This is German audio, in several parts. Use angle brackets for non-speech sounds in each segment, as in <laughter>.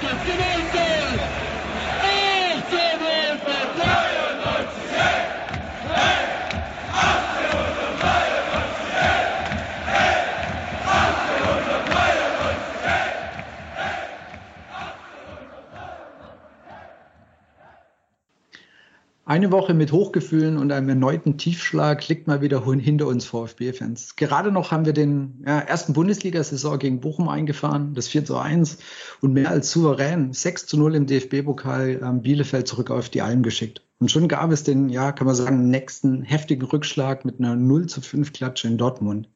助けない Eine Woche mit Hochgefühlen und einem erneuten Tiefschlag liegt mal wieder hinter uns VfB-Fans. Gerade noch haben wir den ja, ersten Bundesliga-Saison gegen Bochum eingefahren, das 4 zu 1 und mehr als souverän 6 zu 0 im DFB-Pokal ähm, Bielefeld zurück auf die Alm geschickt. Und schon gab es den, ja, kann man sagen, nächsten heftigen Rückschlag mit einer 0 zu 5 Klatsche in Dortmund.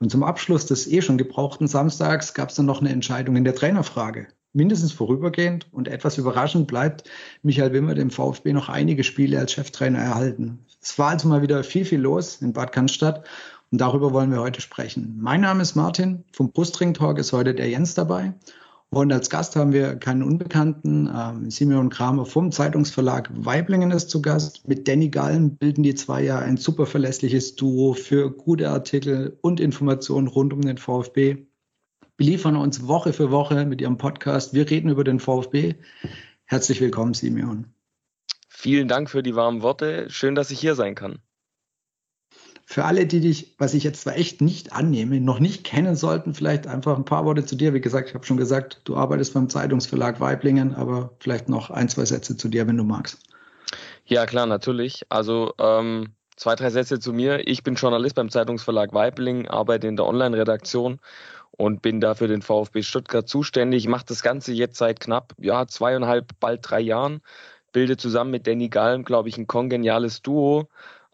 Und zum Abschluss des eh schon gebrauchten Samstags gab es dann noch eine Entscheidung in der Trainerfrage mindestens vorübergehend und etwas überraschend bleibt Michael Wimmer dem VfB noch einige Spiele als Cheftrainer erhalten. Es war also mal wieder viel, viel los in Bad Cannstatt und darüber wollen wir heute sprechen. Mein Name ist Martin, vom Brustring Talk ist heute der Jens dabei und als Gast haben wir keinen Unbekannten. Ähm, Simeon Kramer vom Zeitungsverlag Weiblingen ist zu Gast. Mit Danny Gallen bilden die zwei ja ein super verlässliches Duo für gute Artikel und Informationen rund um den VfB beliefern uns Woche für Woche mit ihrem Podcast. Wir reden über den VfB. Herzlich willkommen, Simeon. Vielen Dank für die warmen Worte. Schön, dass ich hier sein kann. Für alle, die dich, was ich jetzt zwar echt nicht annehme, noch nicht kennen sollten, vielleicht einfach ein paar Worte zu dir. Wie gesagt, ich habe schon gesagt, du arbeitest beim Zeitungsverlag Weiblingen, aber vielleicht noch ein, zwei Sätze zu dir, wenn du magst. Ja, klar, natürlich. Also ähm, zwei, drei Sätze zu mir. Ich bin Journalist beim Zeitungsverlag Weiblingen, arbeite in der Online-Redaktion und bin da für den VfB Stuttgart zuständig. Mache das Ganze jetzt seit knapp ja, zweieinhalb, bald drei Jahren. Bilde zusammen mit Danny Galm, glaube ich, ein kongeniales Duo.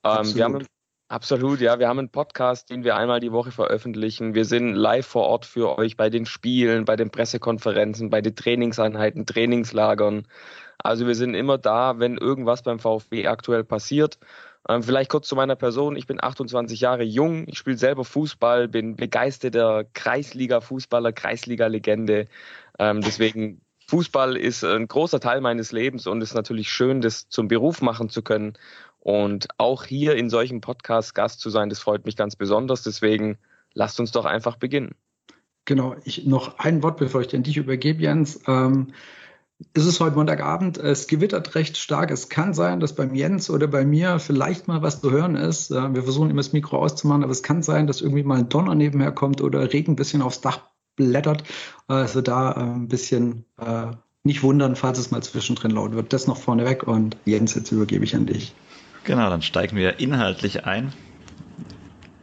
Ähm, wir haben Absolut, ja. Wir haben einen Podcast, den wir einmal die Woche veröffentlichen. Wir sind live vor Ort für euch bei den Spielen, bei den Pressekonferenzen, bei den Trainingseinheiten, Trainingslagern. Also wir sind immer da, wenn irgendwas beim VfB aktuell passiert. Ähm, vielleicht kurz zu meiner Person. Ich bin 28 Jahre jung. Ich spiele selber Fußball, bin begeisterter Kreisliga-Fußballer, Kreisliga-Legende. Ähm, deswegen Fußball ist ein großer Teil meines Lebens und es ist natürlich schön, das zum Beruf machen zu können. Und auch hier in solchen Podcasts Gast zu sein, das freut mich ganz besonders. Deswegen lasst uns doch einfach beginnen. Genau, ich noch ein Wort, bevor ich den dich übergebe, Jens. Ähm, es ist heute Montagabend, es gewittert recht stark. Es kann sein, dass beim Jens oder bei mir vielleicht mal was zu hören ist. Wir versuchen immer das Mikro auszumachen, aber es kann sein, dass irgendwie mal ein Donner nebenher kommt oder Regen ein bisschen aufs Dach blättert. Also da äh, ein bisschen äh, nicht wundern, falls es mal zwischendrin laut wird. Das noch vorneweg und Jens, jetzt übergebe ich an dich. Genau, dann steigen wir inhaltlich ein.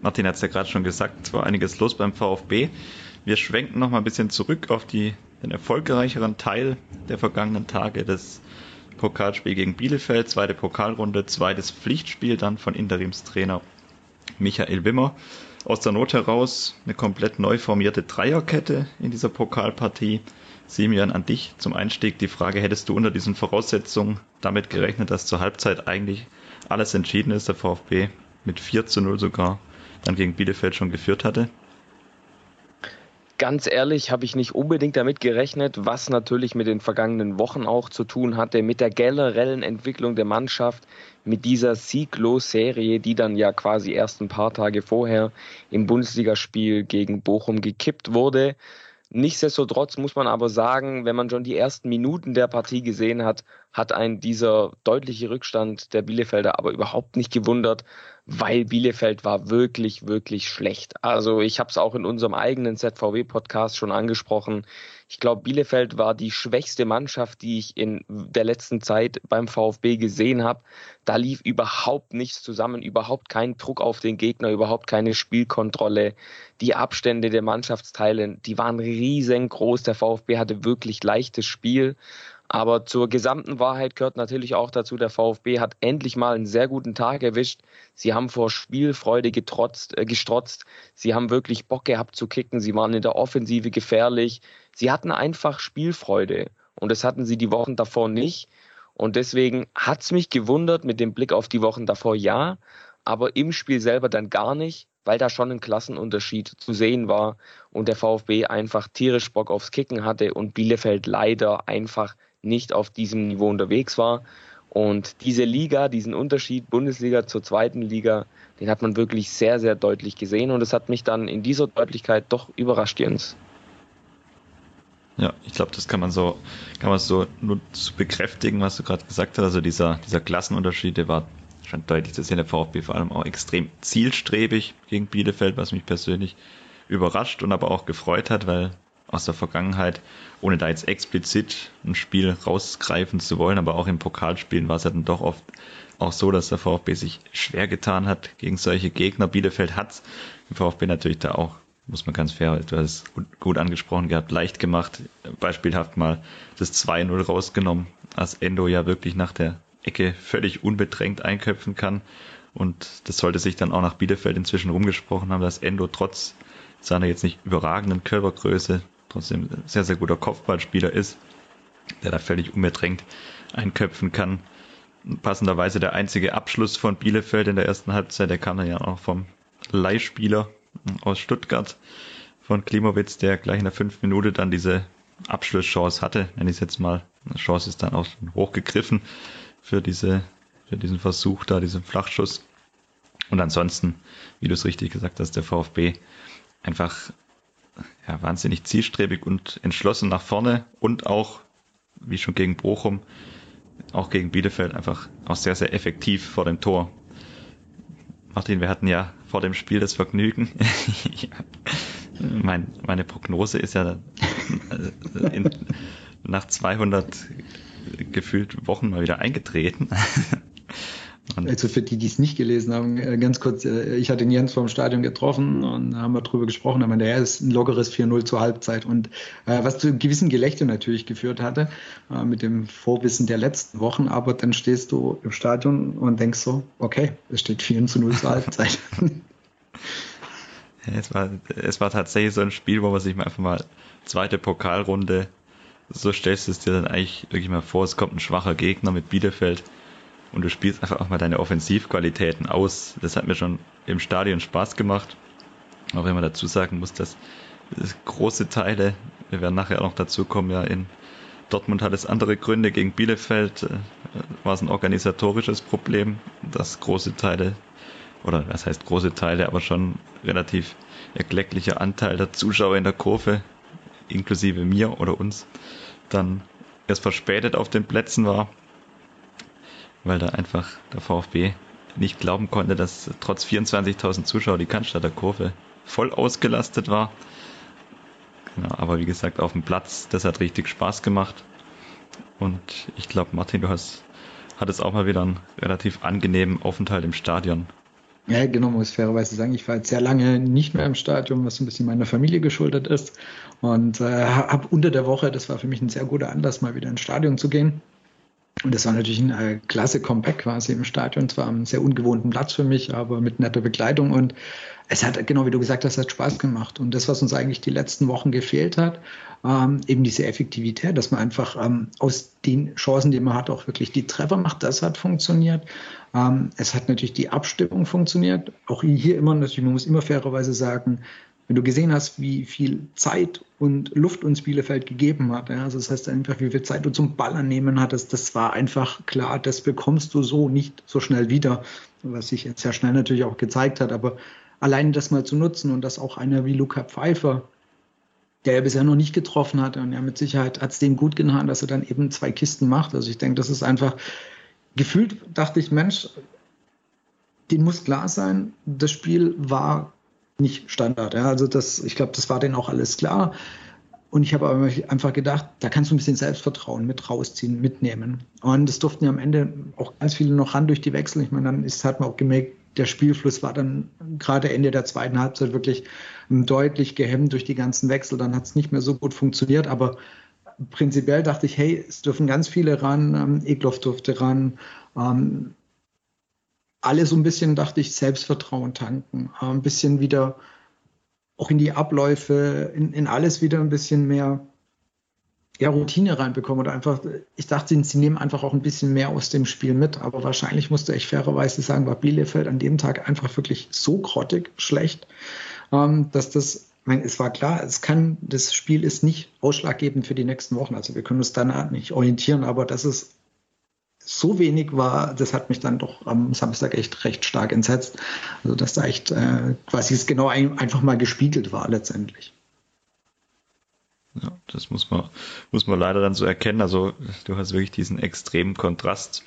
Martin hat es ja gerade schon gesagt, es war einiges los beim VfB. Wir schwenken noch mal ein bisschen zurück auf die den erfolgreicheren Teil der vergangenen Tage des Pokalspiel gegen Bielefeld, zweite Pokalrunde, zweites Pflichtspiel dann von Interimstrainer Michael Wimmer. Aus der Not heraus eine komplett neu formierte Dreierkette in dieser Pokalpartie. Simeon, an dich zum Einstieg die Frage, hättest du unter diesen Voraussetzungen damit gerechnet, dass zur Halbzeit eigentlich alles entschieden ist, der VfB mit 4 zu 0 sogar dann gegen Bielefeld schon geführt hatte? Ganz ehrlich habe ich nicht unbedingt damit gerechnet, was natürlich mit den vergangenen Wochen auch zu tun hatte, mit der generellen Entwicklung der Mannschaft, mit dieser Sieglos-Serie, die dann ja quasi erst ein paar Tage vorher im Bundesligaspiel gegen Bochum gekippt wurde. Nichtsdestotrotz muss man aber sagen, wenn man schon die ersten Minuten der Partie gesehen hat, hat ein dieser deutliche Rückstand der Bielefelder aber überhaupt nicht gewundert, weil Bielefeld war wirklich, wirklich schlecht. Also ich habe es auch in unserem eigenen ZVW-Podcast schon angesprochen. Ich glaube, Bielefeld war die schwächste Mannschaft, die ich in der letzten Zeit beim VfB gesehen habe. Da lief überhaupt nichts zusammen, überhaupt kein Druck auf den Gegner, überhaupt keine Spielkontrolle. Die Abstände der Mannschaftsteile, die waren riesengroß. Der VfB hatte wirklich leichtes Spiel. Aber zur gesamten Wahrheit gehört natürlich auch dazu, der VfB hat endlich mal einen sehr guten Tag erwischt. Sie haben vor Spielfreude getrotzt, äh, gestrotzt. Sie haben wirklich Bock gehabt zu kicken. Sie waren in der Offensive gefährlich. Sie hatten einfach Spielfreude. Und das hatten sie die Wochen davor nicht. Und deswegen hat's mich gewundert mit dem Blick auf die Wochen davor, ja. Aber im Spiel selber dann gar nicht, weil da schon ein Klassenunterschied zu sehen war und der VfB einfach tierisch Bock aufs Kicken hatte und Bielefeld leider einfach nicht auf diesem Niveau unterwegs war. Und diese Liga, diesen Unterschied Bundesliga zur zweiten Liga, den hat man wirklich sehr, sehr deutlich gesehen. Und es hat mich dann in dieser Deutlichkeit doch überrascht, Jens. Ja, ich glaube, das kann man so, kann man so nur zu bekräftigen, was du gerade gesagt hast. Also dieser, dieser Klassenunterschied, der war schon deutlich zu sehen. Der VfB vor allem auch extrem zielstrebig gegen Bielefeld, was mich persönlich überrascht und aber auch gefreut hat, weil aus der Vergangenheit, ohne da jetzt explizit ein Spiel rausgreifen zu wollen, aber auch im Pokalspielen war es ja dann doch oft auch so, dass der VfB sich schwer getan hat gegen solche Gegner. Bielefeld hat im VfB natürlich da auch muss man ganz fair, du hast gut angesprochen gehabt, leicht gemacht, beispielhaft mal das 2-0 rausgenommen, als Endo ja wirklich nach der Ecke völlig unbedrängt einköpfen kann. Und das sollte sich dann auch nach Bielefeld inzwischen rumgesprochen haben, dass Endo trotz seiner jetzt nicht überragenden Körpergröße trotzdem sehr, sehr guter Kopfballspieler ist, der da völlig unbedrängt einköpfen kann. Passenderweise der einzige Abschluss von Bielefeld in der ersten Halbzeit, der kam dann ja auch vom Leihspieler aus Stuttgart von Klimowitz, der gleich in der fünften Minute dann diese Abschlusschance hatte, nenne ich es jetzt mal. Die Chance ist dann auch hochgegriffen für diese, für diesen Versuch da, diesen Flachschuss. Und ansonsten, wie du es richtig gesagt hast, der VfB einfach ja, wahnsinnig zielstrebig und entschlossen nach vorne und auch, wie schon gegen Bochum, auch gegen Bielefeld einfach auch sehr, sehr effektiv vor dem Tor. Martin, wir hatten ja vor dem Spiel das Vergnügen. <laughs> mein, meine Prognose ist ja äh, in, nach 200 gefühlt Wochen mal wieder eingetreten. <laughs> Also für die, die es nicht gelesen haben, äh, ganz kurz, äh, ich hatte den Jens vom Stadion getroffen und haben wir drüber gesprochen, aber der ist ein lockeres 4-0 zur Halbzeit. Und äh, was zu einem gewissen Gelächter natürlich geführt hatte, äh, mit dem Vorwissen der letzten Wochen, aber dann stehst du im Stadion und denkst so, okay, es steht 4 zu 0 zur Halbzeit. <laughs> es, war, es war tatsächlich so ein Spiel, wo man sich mal einfach mal zweite Pokalrunde, so stellst du es dir dann eigentlich wirklich mal vor, es kommt ein schwacher Gegner mit Bielefeld und du spielst einfach auch mal deine Offensivqualitäten aus. Das hat mir schon im Stadion Spaß gemacht. Auch wenn man dazu sagen muss, dass große Teile, wir werden nachher auch noch dazu kommen, ja, in Dortmund hat es andere Gründe. Gegen Bielefeld äh, war es ein organisatorisches Problem, dass große Teile, oder was heißt große Teile, aber schon relativ erklecklicher Anteil der Zuschauer in der Kurve, inklusive mir oder uns, dann erst verspätet auf den Plätzen war weil da einfach der VfB nicht glauben konnte, dass trotz 24.000 Zuschauer die Cannstatter Kurve voll ausgelastet war. Genau, aber wie gesagt, auf dem Platz, das hat richtig Spaß gemacht. Und ich glaube, Martin, du hast, hattest auch mal wieder einen relativ angenehmen Aufenthalt im Stadion. Ja, genau, muss fairerweise sagen, ich war jetzt sehr lange nicht mehr im Stadion, was ein bisschen meiner Familie geschuldet ist. Und äh, habe unter der Woche, das war für mich ein sehr guter Anlass, mal wieder ins Stadion zu gehen. Und das war natürlich ein äh, klasse Comeback quasi im Stadion. Zwar am sehr ungewohnten Platz für mich, aber mit netter Begleitung. Und es hat, genau wie du gesagt hast, hat Spaß gemacht. Und das, was uns eigentlich die letzten Wochen gefehlt hat, ähm, eben diese Effektivität, dass man einfach ähm, aus den Chancen, die man hat, auch wirklich die Treffer macht, das hat funktioniert. Ähm, es hat natürlich die Abstimmung funktioniert. Auch hier immer natürlich, man muss immer fairerweise sagen, wenn du gesehen hast, wie viel Zeit und Luft uns Bielefeld gegeben hat, ja, also das heißt einfach, wie viel Zeit du zum Ballern nehmen hattest, das war einfach klar, das bekommst du so nicht so schnell wieder, was sich jetzt sehr schnell natürlich auch gezeigt hat, aber allein das mal zu nutzen und dass auch einer wie Luca Pfeiffer, der ja bisher noch nicht getroffen hat, und ja, mit Sicherheit hat es dem gut getan, dass er dann eben zwei Kisten macht. Also ich denke, das ist einfach gefühlt, dachte ich, Mensch, den muss klar sein, das Spiel war nicht Standard. Ja. Also das, ich glaube, das war denen auch alles klar. Und ich habe aber einfach gedacht, da kannst du ein bisschen Selbstvertrauen mit rausziehen, mitnehmen. Und es durften ja am Ende auch ganz viele noch ran durch die Wechsel. Ich meine, dann ist, hat man auch gemerkt, der Spielfluss war dann gerade Ende der zweiten Halbzeit wirklich deutlich gehemmt durch die ganzen Wechsel. Dann hat es nicht mehr so gut funktioniert. Aber prinzipiell dachte ich, hey, es dürfen ganz viele ran. Ähm, Egloff durfte ran. Ähm, alle so ein bisschen, dachte ich, Selbstvertrauen tanken, äh, ein bisschen wieder auch in die Abläufe, in, in alles wieder ein bisschen mehr ja, Routine reinbekommen oder einfach, ich dachte, sie nehmen einfach auch ein bisschen mehr aus dem Spiel mit, aber wahrscheinlich musste ich fairerweise sagen, war Bielefeld an dem Tag einfach wirklich so grottig schlecht, ähm, dass das, ich meine, es war klar, es kann, das Spiel ist nicht ausschlaggebend für die nächsten Wochen, also wir können uns danach nicht orientieren, aber das ist so wenig war, das hat mich dann doch am Samstag echt recht stark entsetzt. Also dass da echt äh, quasi es genau ein, einfach mal gespiegelt war letztendlich. Ja, das muss man, muss man leider dann so erkennen. Also du hast wirklich diesen extremen Kontrast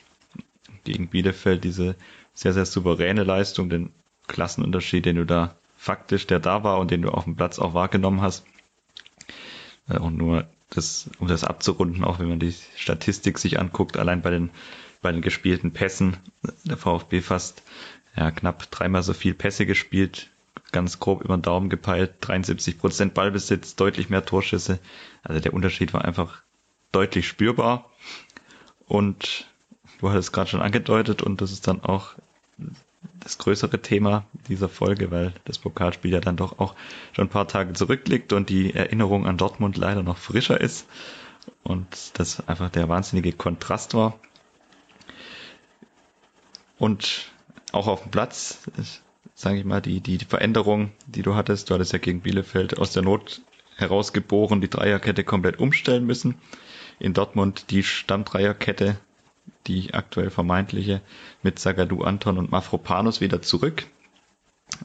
gegen Bielefeld, diese sehr, sehr souveräne Leistung, den Klassenunterschied, den du da faktisch, der da war und den du auf dem Platz auch wahrgenommen hast. Äh, und nur das, um das abzurunden, auch wenn man die Statistik sich anguckt, allein bei den, bei den gespielten Pässen, der VfB fast ja, knapp dreimal so viel Pässe gespielt, ganz grob über den Daumen gepeilt, 73 Prozent Ballbesitz, deutlich mehr Torschüsse. Also der Unterschied war einfach deutlich spürbar. Und du hattest gerade schon angedeutet und das ist dann auch das größere Thema dieser Folge, weil das Pokalspiel ja dann doch auch schon ein paar Tage zurückliegt und die Erinnerung an Dortmund leider noch frischer ist und das einfach der wahnsinnige Kontrast war. Und auch auf dem Platz, sage ich mal, die, die, Veränderung, die du hattest, du hattest ja gegen Bielefeld aus der Not herausgeboren, die Dreierkette komplett umstellen müssen. In Dortmund die Stammdreierkette die aktuell vermeintliche, mit Sagadu Anton und Mafropanus wieder zurück.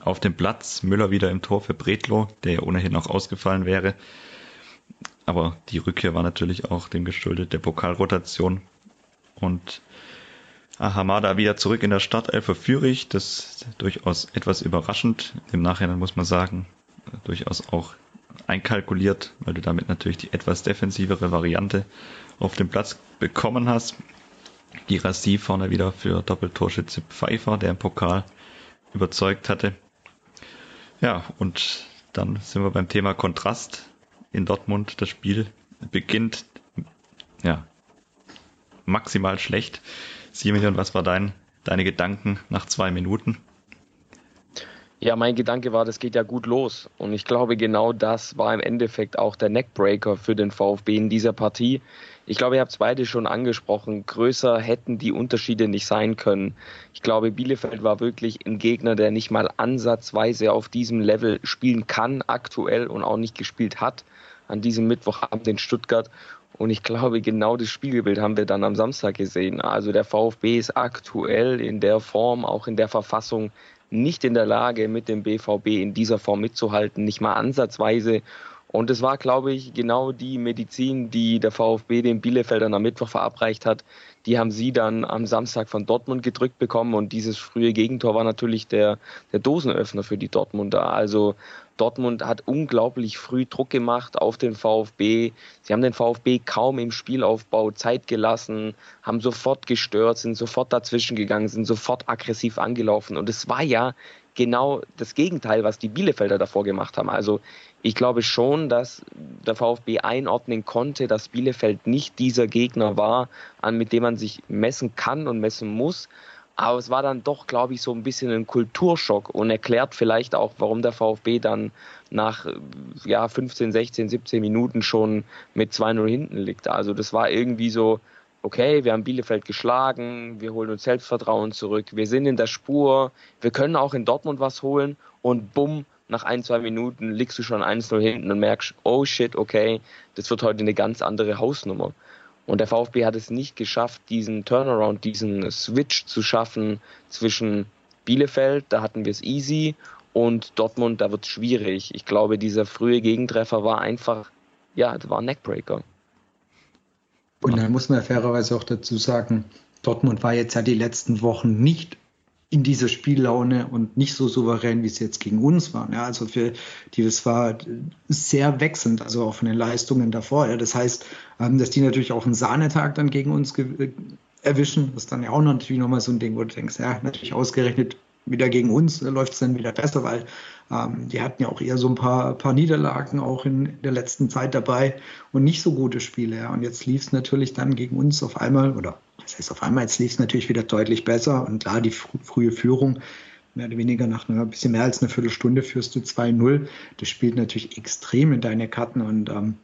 Auf dem Platz Müller wieder im Tor für Bretlo, der ja ohnehin noch ausgefallen wäre. Aber die Rückkehr war natürlich auch dem geschuldet der Pokalrotation. Und Ahamada wieder zurück in der Startelf für Fürich. Das ist durchaus etwas überraschend. Im Nachhinein muss man sagen, durchaus auch einkalkuliert, weil du damit natürlich die etwas defensivere Variante auf dem Platz bekommen hast. Girassi vorne wieder für Doppeltorschütze Pfeiffer, der im Pokal überzeugt hatte. Ja, und dann sind wir beim Thema Kontrast in Dortmund. Das Spiel beginnt, ja, maximal schlecht. Simeon, was war dein, deine Gedanken nach zwei Minuten? Ja, mein Gedanke war, das geht ja gut los. Und ich glaube, genau das war im Endeffekt auch der Neckbreaker für den VfB in dieser Partie. Ich glaube, ihr habt es beide schon angesprochen. Größer hätten die Unterschiede nicht sein können. Ich glaube, Bielefeld war wirklich ein Gegner, der nicht mal ansatzweise auf diesem Level spielen kann, aktuell und auch nicht gespielt hat. An diesem Mittwochabend in Stuttgart. Und ich glaube, genau das Spiegelbild haben wir dann am Samstag gesehen. Also der VfB ist aktuell in der Form, auch in der Verfassung nicht in der Lage, mit dem BVB in dieser Form mitzuhalten, nicht mal ansatzweise. Und es war, glaube ich, genau die Medizin, die der VfB den Bielefeldern am Mittwoch verabreicht hat. Die haben sie dann am Samstag von Dortmund gedrückt bekommen und dieses frühe Gegentor war natürlich der, der Dosenöffner für die Dortmunder. Also Dortmund hat unglaublich früh Druck gemacht auf den VfB. Sie haben den VfB kaum im Spielaufbau Zeit gelassen, haben sofort gestört, sind sofort dazwischen gegangen, sind sofort aggressiv angelaufen. Und es war ja genau das Gegenteil, was die Bielefelder davor gemacht haben. Also ich glaube schon, dass der VfB einordnen konnte, dass Bielefeld nicht dieser Gegner war, an mit dem man sich messen kann und messen muss. Aber es war dann doch, glaube ich, so ein bisschen ein Kulturschock und erklärt vielleicht auch, warum der VfB dann nach ja, 15, 16, 17 Minuten schon mit 2-0 hinten liegt. Also das war irgendwie so, okay, wir haben Bielefeld geschlagen, wir holen uns Selbstvertrauen zurück, wir sind in der Spur, wir können auch in Dortmund was holen und bumm, nach ein, zwei Minuten liegst du schon 1-0 hinten und merkst, oh shit, okay, das wird heute eine ganz andere Hausnummer. Und der VfB hat es nicht geschafft, diesen Turnaround, diesen Switch zu schaffen zwischen Bielefeld, da hatten wir es easy, und Dortmund, da wird es schwierig. Ich glaube, dieser frühe Gegentreffer war einfach, ja, das war ein Neckbreaker. Und dann muss man fairerweise auch dazu sagen, Dortmund war jetzt ja die letzten Wochen nicht in dieser Spiellaune und nicht so souverän, wie es jetzt gegen uns war. Ja, also für die, das war sehr wechselnd, also auch von den Leistungen davor. Ja, das heißt, ähm, dass die natürlich auch einen Sahnetag dann gegen uns erwischen, das ist dann ja auch natürlich nochmal so ein Ding, wo du denkst, ja, natürlich ausgerechnet wieder gegen uns läuft es dann wieder besser, weil ähm, die hatten ja auch eher so ein paar, paar Niederlagen auch in der letzten Zeit dabei und nicht so gute Spiele. Ja. Und jetzt lief es natürlich dann gegen uns auf einmal, oder das heißt auf einmal, lief es natürlich wieder deutlich besser. Und klar, die fr frühe Führung, mehr oder weniger nach einer bisschen mehr als einer Viertelstunde führst du 2-0. Das spielt natürlich extrem in deine Karten und ähm,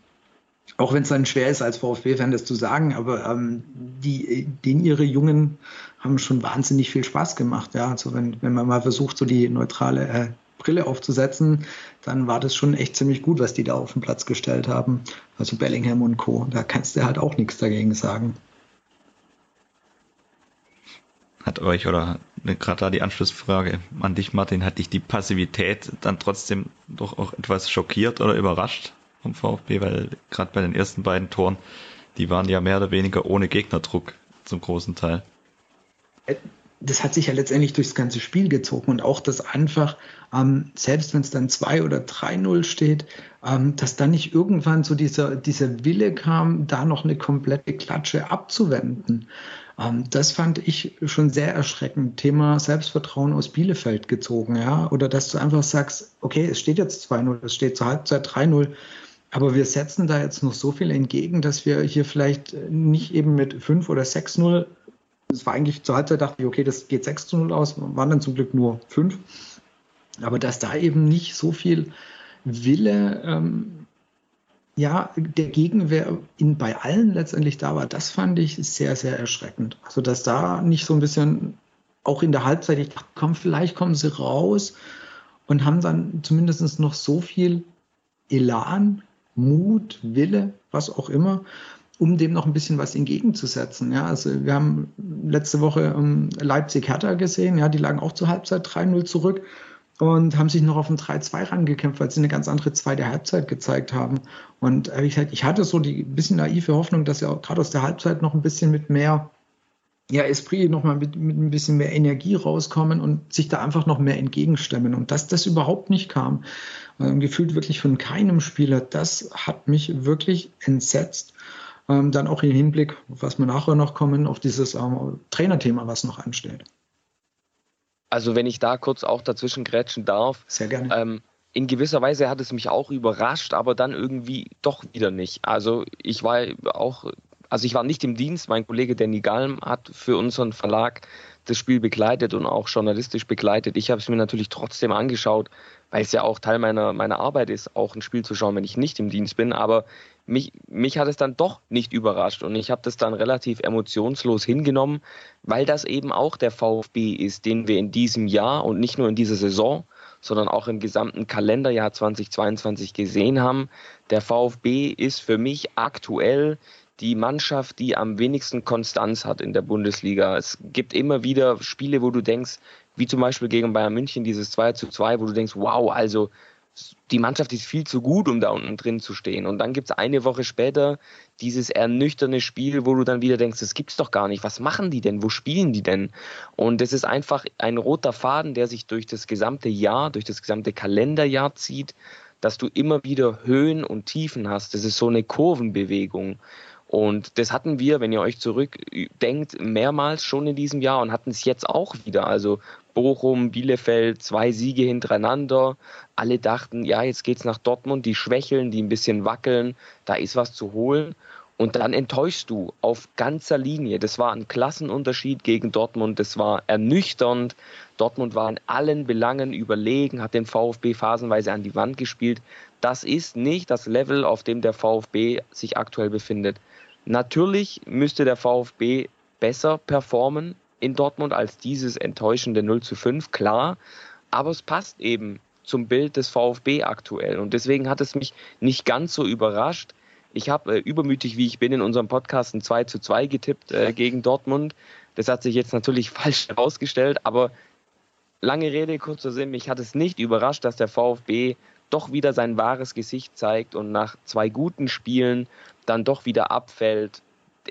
auch wenn es dann schwer ist, als VfB-Fan das zu sagen, aber ähm, die, den ihre Jungen haben schon wahnsinnig viel Spaß gemacht. Ja, also wenn, wenn man mal versucht, so die neutrale äh, Brille aufzusetzen, dann war das schon echt ziemlich gut, was die da auf den Platz gestellt haben. Also Bellingham und Co. Da kannst du halt auch nichts dagegen sagen. Hat euch, oder gerade da die Anschlussfrage an dich, Martin, hat dich die Passivität dann trotzdem doch auch etwas schockiert oder überrascht? vom VfB, weil gerade bei den ersten beiden Toren, die waren ja mehr oder weniger ohne Gegnerdruck zum großen Teil. Äh, das hat sich ja letztendlich durchs ganze Spiel gezogen und auch das einfach, ähm, selbst wenn es dann 2 oder 3-0 steht, ähm, dass dann nicht irgendwann so dieser, dieser Wille kam, da noch eine komplette Klatsche abzuwenden. Ähm, das fand ich schon sehr erschreckend. Thema Selbstvertrauen aus Bielefeld gezogen, ja. Oder dass du einfach sagst, okay, es steht jetzt 2-0, es steht zur Halbzeit 3-0. Aber wir setzen da jetzt noch so viel entgegen, dass wir hier vielleicht nicht eben mit 5 oder 6-0 es war eigentlich zur Halbzeit, dachte ich, okay, das geht 6 zu 0 aus, waren dann zum Glück nur 5. Aber dass da eben nicht so viel Wille, ähm, ja, der Gegenwehr in, bei allen letztendlich da war, das fand ich sehr, sehr erschreckend. Also, dass da nicht so ein bisschen, auch in der Halbzeit, ich dachte, komm, vielleicht kommen sie raus und haben dann zumindest noch so viel Elan, Mut, Wille, was auch immer, um dem noch ein bisschen was entgegenzusetzen. Ja, also wir haben letzte Woche um, Leipzig-Hertha gesehen, ja, die lagen auch zur Halbzeit 3-0 zurück und haben sich noch auf ein 3-2 rangekämpft, weil sie eine ganz andere zweite Halbzeit gezeigt haben. Und äh, ich, ich hatte so die bisschen naive Hoffnung, dass sie auch gerade aus der Halbzeit noch ein bisschen mit mehr ja, Esprit noch mal mit, mit ein bisschen mehr Energie rauskommen und sich da einfach noch mehr entgegenstemmen. Und dass das überhaupt nicht kam, äh, gefühlt wirklich von keinem Spieler, das hat mich wirklich entsetzt. Ähm, dann auch im Hinblick, was wir nachher noch kommen, auf dieses ähm, Trainerthema, was noch ansteht. Also wenn ich da kurz auch dazwischen grätschen darf. Sehr gerne. Ähm, in gewisser Weise hat es mich auch überrascht, aber dann irgendwie doch wieder nicht. Also ich war auch, also ich war nicht im Dienst. Mein Kollege Danny Galm hat für unseren Verlag das Spiel begleitet und auch journalistisch begleitet. Ich habe es mir natürlich trotzdem angeschaut, weil es ja auch Teil meiner, meiner Arbeit ist, auch ein Spiel zu schauen, wenn ich nicht im Dienst bin. Aber mich, mich hat es dann doch nicht überrascht und ich habe das dann relativ emotionslos hingenommen, weil das eben auch der VfB ist, den wir in diesem Jahr und nicht nur in dieser Saison, sondern auch im gesamten Kalenderjahr 2022 gesehen haben. Der VfB ist für mich aktuell die Mannschaft, die am wenigsten Konstanz hat in der Bundesliga. Es gibt immer wieder Spiele, wo du denkst, wie zum Beispiel gegen Bayern München, dieses 2 zu 2, wo du denkst, wow, also die Mannschaft ist viel zu gut, um da unten drin zu stehen. Und dann gibt es eine Woche später dieses ernüchternde Spiel, wo du dann wieder denkst, das gibt's doch gar nicht. Was machen die denn? Wo spielen die denn? Und es ist einfach ein roter Faden, der sich durch das gesamte Jahr, durch das gesamte Kalenderjahr zieht, dass du immer wieder Höhen und Tiefen hast. Das ist so eine Kurvenbewegung. Und das hatten wir, wenn ihr euch zurückdenkt, mehrmals schon in diesem Jahr und hatten es jetzt auch wieder. Also Bochum, Bielefeld, zwei Siege hintereinander. Alle dachten, ja, jetzt geht's nach Dortmund, die schwächeln, die ein bisschen wackeln, da ist was zu holen. Und dann enttäuschst du auf ganzer Linie. Das war ein Klassenunterschied gegen Dortmund. Das war ernüchternd. Dortmund war in allen Belangen überlegen, hat den VfB phasenweise an die Wand gespielt. Das ist nicht das Level, auf dem der VfB sich aktuell befindet. Natürlich müsste der VfB besser performen in Dortmund als dieses enttäuschende 0 zu 5, klar. Aber es passt eben zum Bild des VfB aktuell. Und deswegen hat es mich nicht ganz so überrascht. Ich habe äh, übermütig, wie ich bin, in unserem Podcast ein 2 zu 2 getippt äh, gegen Dortmund. Das hat sich jetzt natürlich <laughs> falsch herausgestellt, aber lange Rede, kurzer Sinn, mich hat es nicht überrascht, dass der VfB doch wieder sein wahres Gesicht zeigt und nach zwei guten Spielen dann doch wieder abfällt.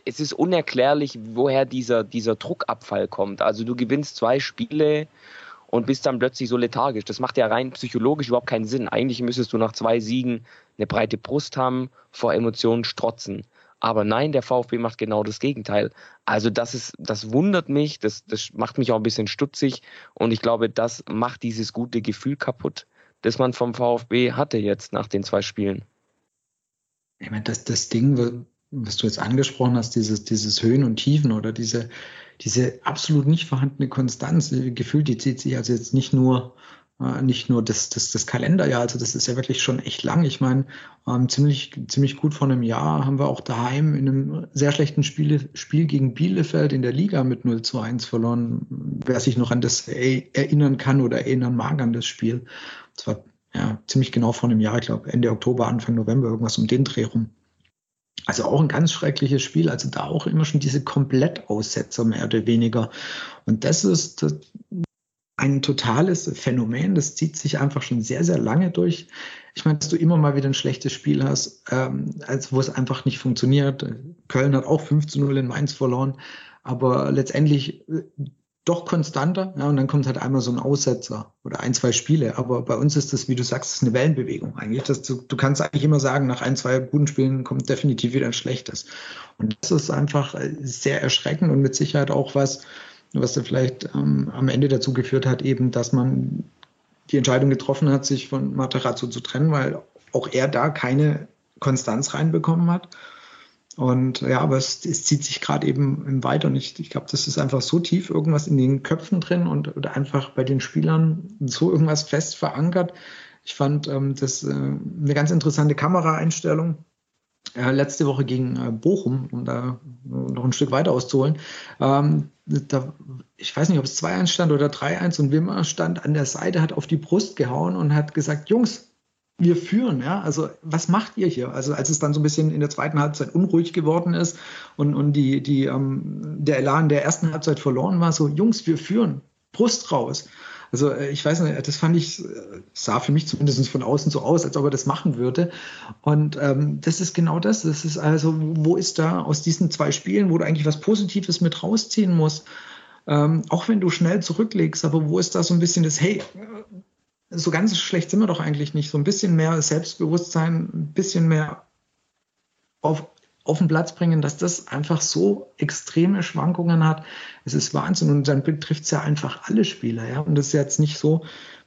Es ist unerklärlich, woher dieser, dieser Druckabfall kommt. Also du gewinnst zwei Spiele und bist dann plötzlich so lethargisch. Das macht ja rein psychologisch überhaupt keinen Sinn. Eigentlich müsstest du nach zwei Siegen eine breite Brust haben, vor Emotionen strotzen. Aber nein, der VfB macht genau das Gegenteil. Also das ist, das wundert mich, das, das macht mich auch ein bisschen stutzig und ich glaube, das macht dieses gute Gefühl kaputt, das man vom VfB hatte jetzt nach den zwei Spielen ich meine, das, das Ding, was du jetzt angesprochen hast, dieses, dieses Höhen und Tiefen oder diese, diese absolut nicht vorhandene Konstanz, gefühlt, die zieht sich also jetzt nicht nur äh, nicht nur das, das, das Kalenderjahr, also das ist ja wirklich schon echt lang. Ich meine, ähm, ziemlich, ziemlich gut vor einem Jahr haben wir auch daheim in einem sehr schlechten Spiel, Spiel gegen Bielefeld in der Liga mit 0 zu 1 verloren. Wer sich noch an das erinnern kann oder erinnern mag an das Spiel. Das war ja, ziemlich genau vor einem Jahr, ich glaube Ende Oktober, Anfang November, irgendwas um den Dreh rum. Also auch ein ganz schreckliches Spiel. Also da auch immer schon diese Komplettaussetzer mehr oder weniger. Und das ist, ein totales Phänomen. Das zieht sich einfach schon sehr, sehr lange durch. Ich meine, dass du immer mal wieder ein schlechtes Spiel hast, ähm, als wo es einfach nicht funktioniert. Köln hat auch 5 zu 0 in Mainz verloren, aber letztendlich äh, doch konstanter. Ja, und dann kommt halt einmal so ein Aussetzer oder ein, zwei Spiele. Aber bei uns ist das, wie du sagst, ist eine Wellenbewegung eigentlich. Das, du, du kannst eigentlich immer sagen, nach ein, zwei guten Spielen kommt definitiv wieder ein schlechtes. Und das ist einfach äh, sehr erschreckend und mit Sicherheit auch was, was dann vielleicht ähm, am Ende dazu geführt hat, eben, dass man die Entscheidung getroffen hat, sich von Materazzo zu trennen, weil auch er da keine Konstanz reinbekommen hat. Und ja, aber es, es zieht sich gerade eben weiter und ich, ich glaube, das ist einfach so tief irgendwas in den Köpfen drin und oder einfach bei den Spielern so irgendwas fest verankert. Ich fand ähm, das äh, eine ganz interessante Kameraeinstellung. Äh, letzte Woche gegen äh, Bochum, um da noch ein Stück weiter auszuholen. Ähm, da, ich weiß nicht, ob es 2-1 stand oder 3-1 und Wimmer stand an der Seite, hat auf die Brust gehauen und hat gesagt, Jungs, wir führen, ja. Also was macht ihr hier? Also als es dann so ein bisschen in der zweiten Halbzeit unruhig geworden ist und, und die, die, ähm, der Elan der ersten Halbzeit verloren war, so Jungs, wir führen, Brust raus. Also äh, ich weiß nicht, das fand ich, äh, sah für mich zumindest von außen so aus, als ob er das machen würde. Und ähm, das ist genau das. Das ist also, wo ist da aus diesen zwei Spielen, wo du eigentlich was Positives mit rausziehen musst, ähm, auch wenn du schnell zurücklegst, aber wo ist da so ein bisschen das, hey, so ganz schlecht sind wir doch eigentlich nicht. So ein bisschen mehr Selbstbewusstsein, ein bisschen mehr auf, auf den Platz bringen, dass das einfach so extreme Schwankungen hat. Es ist Wahnsinn und dann betrifft es ja einfach alle Spieler. Ja? Und es ist jetzt nicht so,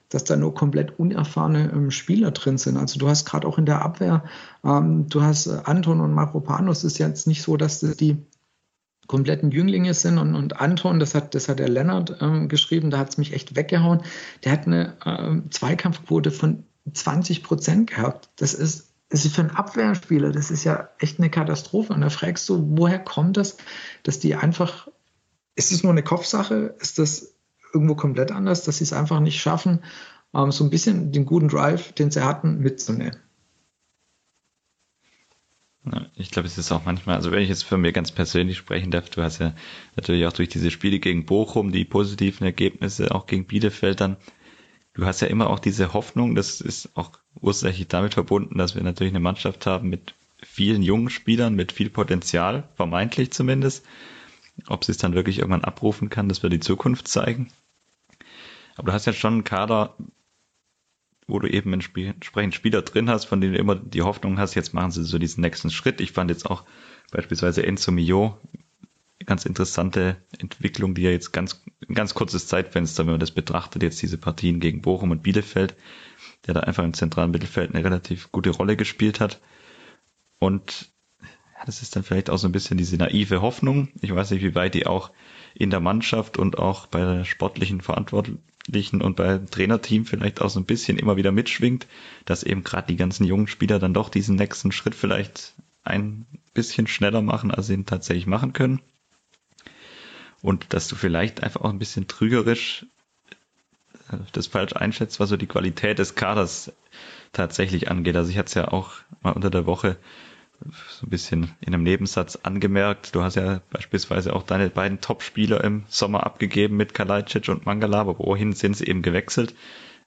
dass da nur komplett unerfahrene ähm, Spieler drin sind. Also du hast gerade auch in der Abwehr, ähm, du hast äh, Anton und Maropanos, ist jetzt nicht so, dass das die kompletten Jünglinge sind und, und Anton, das hat, das hat der Lennart ähm, geschrieben, da hat es mich echt weggehauen. Der hat eine ähm, Zweikampfquote von 20 Prozent gehabt. Das ist, das ist für einen Abwehrspieler, das ist ja echt eine Katastrophe. Und da fragst du, woher kommt das, dass die einfach, ist es nur eine Kopfsache? Ist das irgendwo komplett anders, dass sie es einfach nicht schaffen, ähm, so ein bisschen den guten Drive, den sie hatten, mitzunehmen? Ich glaube, es ist auch manchmal, also wenn ich jetzt von mir ganz persönlich sprechen darf, du hast ja natürlich auch durch diese Spiele gegen Bochum die positiven Ergebnisse, auch gegen Bielefeld dann, du hast ja immer auch diese Hoffnung, das ist auch ursächlich damit verbunden, dass wir natürlich eine Mannschaft haben mit vielen jungen Spielern, mit viel Potenzial, vermeintlich zumindest. Ob sie es dann wirklich irgendwann abrufen kann, das wird die Zukunft zeigen. Aber du hast ja schon einen Kader wo du eben entsprechend Spieler drin hast, von denen du immer die Hoffnung hast, jetzt machen sie so diesen nächsten Schritt. Ich fand jetzt auch beispielsweise Enzo Mio ganz interessante Entwicklung, die ja jetzt ganz, ganz kurzes Zeitfenster, wenn man das betrachtet, jetzt diese Partien gegen Bochum und Bielefeld, der da einfach im zentralen Mittelfeld eine relativ gute Rolle gespielt hat. Und das ist dann vielleicht auch so ein bisschen diese naive Hoffnung. Ich weiß nicht, wie weit die auch in der Mannschaft und auch bei der sportlichen Verantwortlichen und beim Trainerteam vielleicht auch so ein bisschen immer wieder mitschwingt, dass eben gerade die ganzen jungen Spieler dann doch diesen nächsten Schritt vielleicht ein bisschen schneller machen, als sie ihn tatsächlich machen können. Und dass du vielleicht einfach auch ein bisschen trügerisch äh, das falsch einschätzt, was so die Qualität des Kaders tatsächlich angeht. Also ich hatte es ja auch mal unter der Woche so ein bisschen in einem Nebensatz angemerkt. Du hast ja beispielsweise auch deine beiden Top-Spieler im Sommer abgegeben mit Kalajdzic und Mangala, aber wohin sind sie eben gewechselt?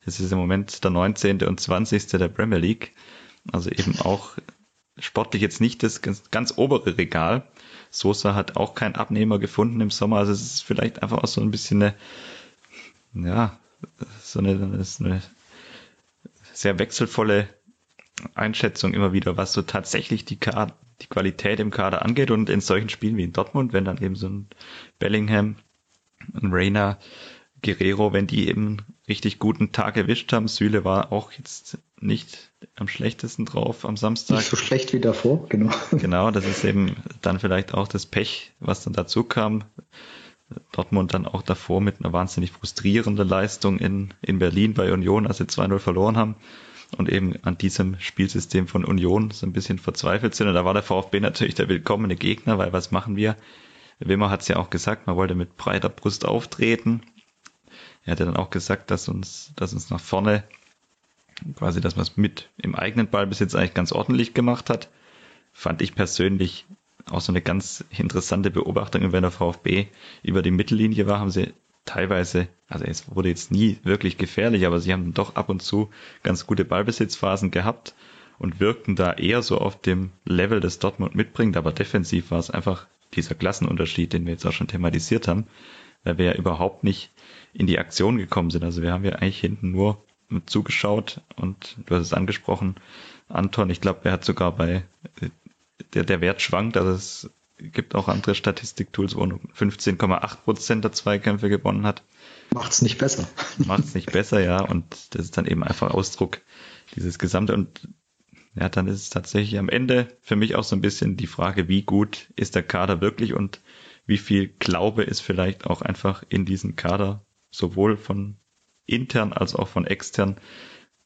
Es ist im Moment der 19. und 20. der Premier League. Also eben auch sportlich jetzt nicht das ganz, ganz obere Regal. Sosa hat auch keinen Abnehmer gefunden im Sommer. Also es ist vielleicht einfach auch so ein bisschen eine, ja, so eine, so eine sehr wechselvolle Einschätzung immer wieder, was so tatsächlich die, Kader, die Qualität im Kader angeht. Und in solchen Spielen wie in Dortmund, wenn dann eben so ein Bellingham, ein Rainer, Guerrero, wenn die eben richtig guten Tag erwischt haben. Süle war auch jetzt nicht am schlechtesten drauf am Samstag. Nicht so schlecht wie davor, genau. Genau, das ist eben dann vielleicht auch das Pech, was dann dazu kam. Dortmund dann auch davor mit einer wahnsinnig frustrierenden Leistung in, in Berlin bei Union, als sie 2-0 verloren haben und eben an diesem Spielsystem von Union so ein bisschen verzweifelt sind. Und da war der VfB natürlich der willkommene Gegner, weil was machen wir? Wimmer hat es ja auch gesagt, man wollte mit breiter Brust auftreten. Er hat ja dann auch gesagt, dass uns, dass uns nach vorne quasi, dass man es mit im eigenen Ball bis jetzt eigentlich ganz ordentlich gemacht hat. Fand ich persönlich auch so eine ganz interessante Beobachtung, wenn der VfB über die Mittellinie war, haben sie teilweise, also es wurde jetzt nie wirklich gefährlich, aber sie haben doch ab und zu ganz gute Ballbesitzphasen gehabt und wirkten da eher so auf dem Level, das Dortmund mitbringt, aber defensiv war es einfach dieser Klassenunterschied, den wir jetzt auch schon thematisiert haben, weil wir ja überhaupt nicht in die Aktion gekommen sind. Also wir haben ja eigentlich hinten nur zugeschaut und du hast es angesprochen, Anton, ich glaube, er hat sogar bei der, der Wert schwankt, also es gibt auch andere Statistiktools, wo 15,8 Prozent der Zweikämpfe gewonnen hat. Macht's nicht besser. <laughs> Macht's nicht besser, ja. Und das ist dann eben einfach Ausdruck dieses Gesamte. Und ja, dann ist es tatsächlich am Ende für mich auch so ein bisschen die Frage, wie gut ist der Kader wirklich und wie viel Glaube ist vielleicht auch einfach in diesen Kader sowohl von intern als auch von extern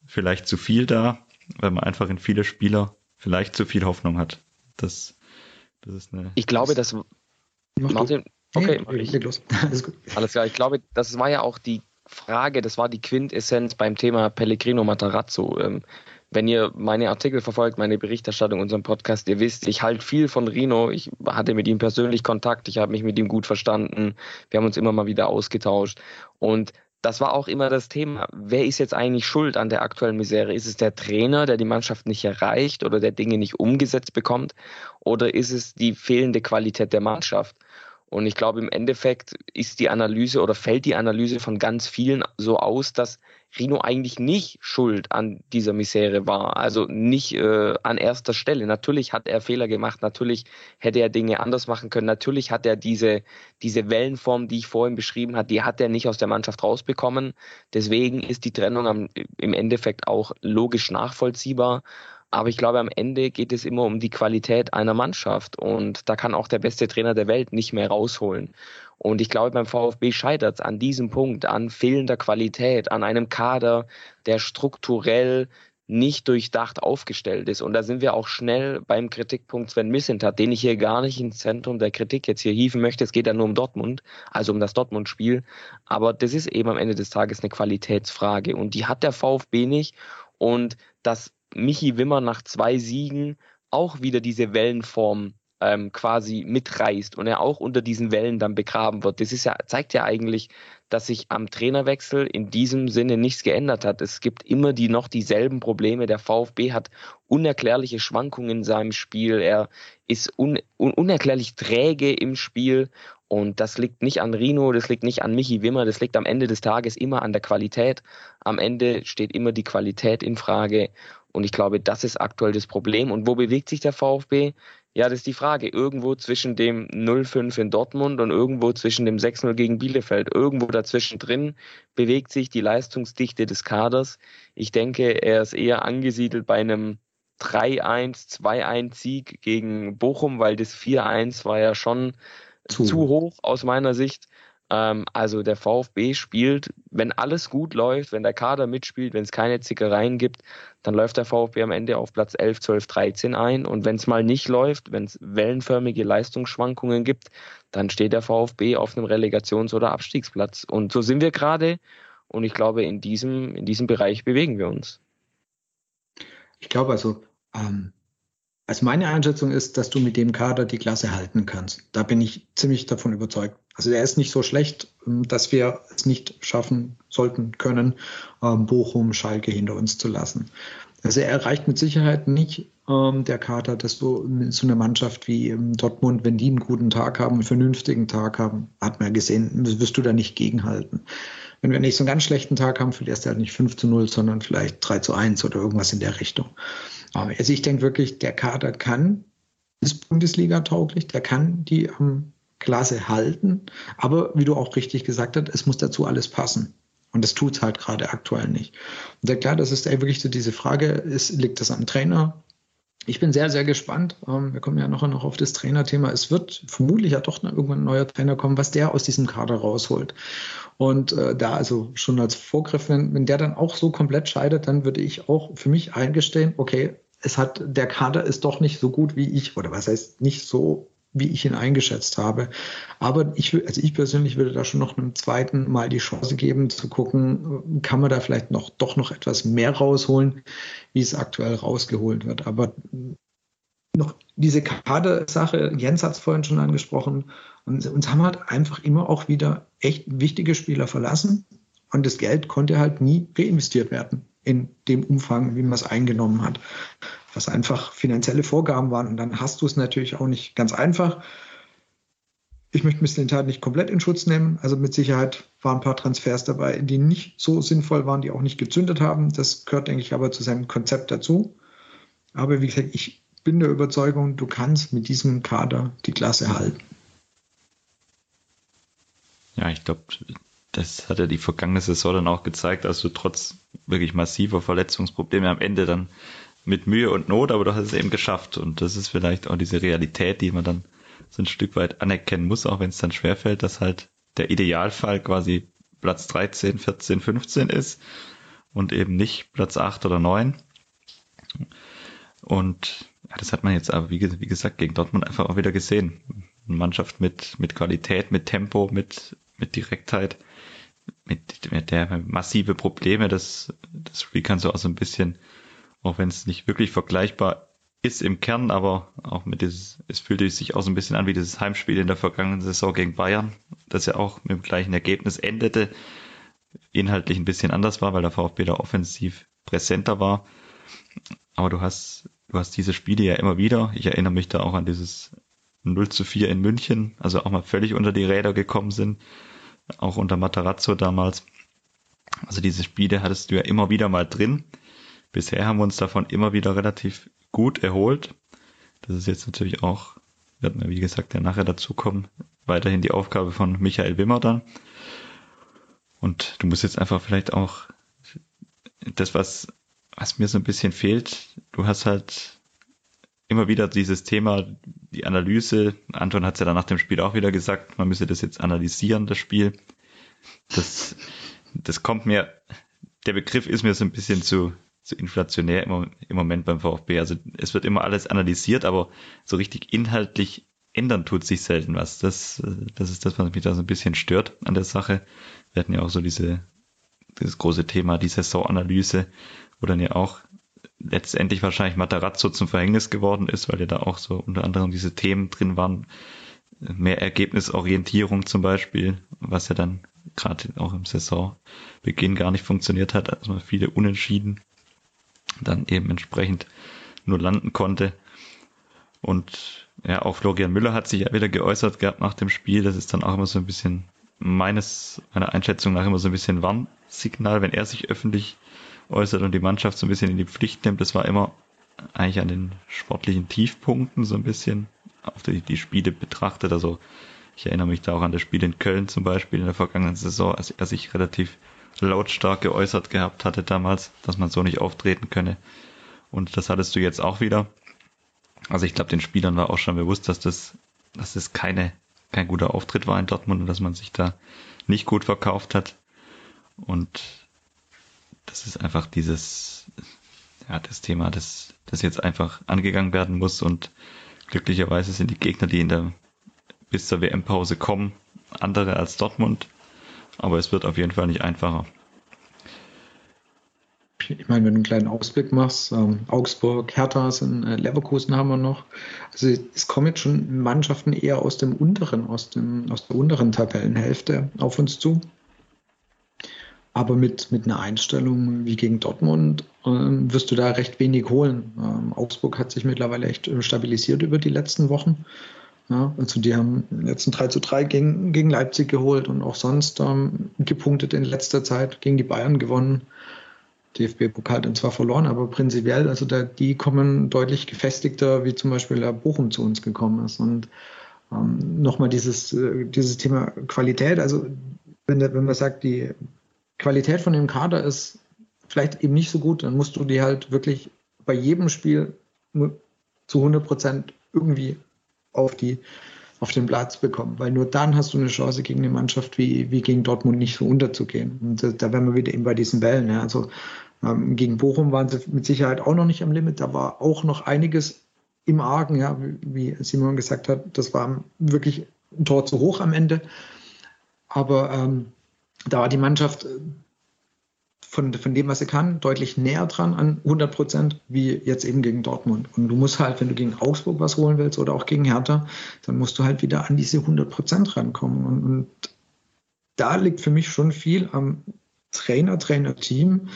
vielleicht zu viel da, weil man einfach in viele Spieler vielleicht zu viel Hoffnung hat. Das das ist eine. Ich glaube, dass. Martin, okay, nee, ich. Los. <laughs> Alles, gut. Alles klar. Ich glaube, das war ja auch die Frage, das war die Quintessenz beim Thema Pellegrino Matarazzo. Ähm, wenn ihr meine Artikel verfolgt, meine Berichterstattung, unseren Podcast, ihr wisst, ich halte viel von Rino. Ich hatte mit ihm persönlich Kontakt, ich habe mich mit ihm gut verstanden. Wir haben uns immer mal wieder ausgetauscht. Und das war auch immer das Thema. Wer ist jetzt eigentlich schuld an der aktuellen Misere? Ist es der Trainer, der die Mannschaft nicht erreicht oder der Dinge nicht umgesetzt bekommt? Oder ist es die fehlende Qualität der Mannschaft? Und ich glaube, im Endeffekt ist die Analyse oder fällt die Analyse von ganz vielen so aus, dass Rino eigentlich nicht schuld an dieser Misere war. Also nicht äh, an erster Stelle. Natürlich hat er Fehler gemacht, natürlich hätte er Dinge anders machen können, natürlich hat er diese, diese Wellenform, die ich vorhin beschrieben habe, die hat er nicht aus der Mannschaft rausbekommen. Deswegen ist die Trennung am, im Endeffekt auch logisch nachvollziehbar. Aber ich glaube, am Ende geht es immer um die Qualität einer Mannschaft und da kann auch der beste Trainer der Welt nicht mehr rausholen. Und ich glaube, beim VfB scheitert es an diesem Punkt, an fehlender Qualität, an einem Kader, der strukturell nicht durchdacht aufgestellt ist. Und da sind wir auch schnell beim Kritikpunkt Sven Missentat, den ich hier gar nicht ins Zentrum der Kritik jetzt hier hieven möchte. Es geht ja nur um Dortmund, also um das Dortmund-Spiel. Aber das ist eben am Ende des Tages eine Qualitätsfrage. Und die hat der VfB nicht. Und das Michi Wimmer nach zwei Siegen auch wieder diese Wellenform ähm, quasi mitreißt und er auch unter diesen Wellen dann begraben wird. Das ist ja, zeigt ja eigentlich, dass sich am Trainerwechsel in diesem Sinne nichts geändert hat. Es gibt immer die noch dieselben Probleme. Der VfB hat unerklärliche Schwankungen in seinem Spiel. Er ist un, un, unerklärlich träge im Spiel. Und das liegt nicht an Rino, das liegt nicht an Michi Wimmer, das liegt am Ende des Tages immer an der Qualität. Am Ende steht immer die Qualität in Frage. Und ich glaube, das ist aktuell das Problem. Und wo bewegt sich der VfB? Ja, das ist die Frage. Irgendwo zwischen dem 0-5 in Dortmund und irgendwo zwischen dem 6-0 gegen Bielefeld. Irgendwo dazwischen drin bewegt sich die Leistungsdichte des Kaders. Ich denke, er ist eher angesiedelt bei einem 3-1, 2-1 Sieg gegen Bochum, weil das 4-1 war ja schon zu. zu hoch aus meiner Sicht. Ähm, also der VfB spielt, wenn alles gut läuft, wenn der Kader mitspielt, wenn es keine Zickereien gibt, dann läuft der VfB am Ende auf Platz 11, 12, 13 ein. Und wenn es mal nicht läuft, wenn es wellenförmige Leistungsschwankungen gibt, dann steht der VfB auf einem Relegations- oder Abstiegsplatz. Und so sind wir gerade. Und ich glaube, in diesem, in diesem Bereich bewegen wir uns. Ich glaube also, ähm, also meine Einschätzung ist, dass du mit dem Kader die Klasse halten kannst. Da bin ich ziemlich davon überzeugt. Also der ist nicht so schlecht, ähm, dass wir es nicht schaffen sollten können, ähm, Bochum, Schalke hinter uns zu lassen. Also er erreicht mit Sicherheit nicht ähm, der Kader, dass du so eine Mannschaft wie Dortmund, wenn die einen guten Tag haben, einen vernünftigen Tag haben, hat man gesehen, wirst du da nicht gegenhalten. Wenn wir nicht so einen ganz schlechten Tag haben, verlierst du halt nicht 5 zu 0, sondern vielleicht 3 zu 1 oder irgendwas in der Richtung. Also ich denke wirklich, der Kader kann, ist Bundesliga tauglich, der kann die ähm, Klasse halten. Aber wie du auch richtig gesagt hast, es muss dazu alles passen. Und das tut es halt gerade aktuell nicht. Und ja klar, das ist wirklich so diese Frage, ist, liegt das am Trainer? Ich bin sehr, sehr gespannt. Ähm, wir kommen ja noch, noch auf das Trainerthema. Es wird vermutlich ja doch irgendwann ein neuer Trainer kommen, was der aus diesem Kader rausholt. Und äh, da also schon als Vorgriff, wenn, wenn der dann auch so komplett scheidet, dann würde ich auch für mich eingestehen, okay, es hat, der Kader ist doch nicht so gut wie ich, oder was heißt nicht so, wie ich ihn eingeschätzt habe. Aber ich, also ich persönlich würde da schon noch einem zweiten Mal die Chance geben, zu gucken, kann man da vielleicht noch, doch noch etwas mehr rausholen, wie es aktuell rausgeholt wird. Aber noch diese Kader-Sache, Jens hat es vorhin schon angesprochen, und uns haben halt einfach immer auch wieder echt wichtige Spieler verlassen und das Geld konnte halt nie reinvestiert werden in dem Umfang, wie man es eingenommen hat, was einfach finanzielle Vorgaben waren. Und dann hast du es natürlich auch nicht ganz einfach. Ich möchte Mislintat nicht komplett in Schutz nehmen. Also mit Sicherheit waren ein paar Transfers dabei, die nicht so sinnvoll waren, die auch nicht gezündet haben. Das gehört, denke ich, aber zu seinem Konzept dazu. Aber wie gesagt, ich bin der Überzeugung, du kannst mit diesem Kader die Klasse halten. Ja, ich glaube, das hat ja die vergangene Saison dann auch gezeigt, also trotz wirklich massiver Verletzungsprobleme am Ende dann mit Mühe und Not, aber du hast es eben geschafft und das ist vielleicht auch diese Realität, die man dann so ein Stück weit anerkennen muss, auch wenn es dann schwerfällt, dass halt der Idealfall quasi Platz 13, 14, 15 ist und eben nicht Platz 8 oder 9. Und ja, das hat man jetzt aber, wie, wie gesagt, gegen Dortmund einfach auch wieder gesehen. Eine Mannschaft mit, mit Qualität, mit Tempo, mit, mit Direktheit, mit, mit der massive Probleme. Das, das Spiel kann so auch so ein bisschen, auch wenn es nicht wirklich vergleichbar ist im Kern, aber auch mit dieses, es fühlte sich auch so ein bisschen an wie dieses Heimspiel in der vergangenen Saison gegen Bayern, das ja auch mit dem gleichen Ergebnis endete, inhaltlich ein bisschen anders war, weil der VfB da offensiv präsenter war. Aber du hast, du hast diese Spiele ja immer wieder. Ich erinnere mich da auch an dieses 0 zu 4 in München, also auch mal völlig unter die Räder gekommen sind, auch unter Matarazzo damals. Also diese Spiele hattest du ja immer wieder mal drin. Bisher haben wir uns davon immer wieder relativ gut erholt. Das ist jetzt natürlich auch, wird mir wie gesagt ja nachher dazukommen, weiterhin die Aufgabe von Michael Wimmer dann. Und du musst jetzt einfach vielleicht auch das, was, was mir so ein bisschen fehlt, du hast halt immer wieder dieses Thema, die Analyse. Anton hat es ja dann nach dem Spiel auch wieder gesagt, man müsse das jetzt analysieren, das Spiel. Das, das kommt mir, der Begriff ist mir so ein bisschen zu, zu inflationär im, im Moment beim VfB. Also es wird immer alles analysiert, aber so richtig inhaltlich ändern tut sich selten was. Das, das ist das, was mich da so ein bisschen stört an der Sache. Wir hatten ja auch so diese, dieses große Thema, die Saisonanalyse, wo dann ja auch letztendlich wahrscheinlich Matarazzo zum Verhängnis geworden ist, weil ja da auch so unter anderem diese Themen drin waren. Mehr Ergebnisorientierung zum Beispiel, was ja dann gerade auch im Saisonbeginn gar nicht funktioniert hat, als man viele Unentschieden dann eben entsprechend nur landen konnte. Und ja, auch Florian Müller hat sich ja wieder geäußert gehabt nach dem Spiel. Das ist dann auch immer so ein bisschen meines, meiner Einschätzung nach immer so ein bisschen Warnsignal, wenn er sich öffentlich äußert und die Mannschaft so ein bisschen in die Pflicht nimmt. Das war immer eigentlich an den sportlichen Tiefpunkten so ein bisschen auf die, die Spiele betrachtet. Also ich erinnere mich da auch an das Spiel in Köln zum Beispiel in der vergangenen Saison, als er sich relativ lautstark geäußert gehabt hatte damals, dass man so nicht auftreten könne. Und das hattest du jetzt auch wieder. Also ich glaube, den Spielern war auch schon bewusst, dass das, dass das keine, kein guter Auftritt war in Dortmund und dass man sich da nicht gut verkauft hat. Und das ist einfach dieses, ja, das Thema, das, das jetzt einfach angegangen werden muss und glücklicherweise sind die Gegner, die in der, bis zur WM-Pause kommen, andere als Dortmund, aber es wird auf jeden Fall nicht einfacher. Ich meine, wenn du einen kleinen Ausblick machst, ähm, Augsburg, Hertha sind, äh, Leverkusen haben wir noch. Also es kommen jetzt schon Mannschaften eher aus dem unteren, aus dem, aus der unteren Tabellenhälfte auf uns zu. Aber mit, mit einer Einstellung wie gegen Dortmund ähm, wirst du da recht wenig holen. Ähm, Augsburg hat sich mittlerweile echt äh, stabilisiert über die letzten Wochen. Ja, also die haben letzten 3 zu 3 gegen, gegen Leipzig geholt und auch sonst ähm, gepunktet in letzter Zeit gegen die Bayern gewonnen. DFB-Pokal dann zwar verloren, aber prinzipiell, also da, die kommen deutlich gefestigter, wie zum Beispiel der Bochum zu uns gekommen ist. Und ähm, nochmal dieses, äh, dieses Thema Qualität, also wenn, wenn man sagt, die Qualität von dem Kader ist vielleicht eben nicht so gut, dann musst du die halt wirklich bei jedem Spiel zu 100 Prozent irgendwie auf die auf den Platz bekommen, weil nur dann hast du eine Chance gegen eine Mannschaft wie, wie gegen Dortmund nicht so unterzugehen. Und da, da wären wir wieder eben bei diesen Wellen. Ja. Also ähm, gegen Bochum waren sie mit Sicherheit auch noch nicht am Limit. Da war auch noch einiges im Argen, ja, wie Simon gesagt hat. Das war wirklich ein Tor zu hoch am Ende. Aber ähm, da war die Mannschaft äh, von, von dem, was er kann, deutlich näher dran an 100 Prozent, wie jetzt eben gegen Dortmund. Und du musst halt, wenn du gegen Augsburg was holen willst oder auch gegen Hertha, dann musst du halt wieder an diese 100 Prozent rankommen. Und, und da liegt für mich schon viel am Trainer, Trainer-Team,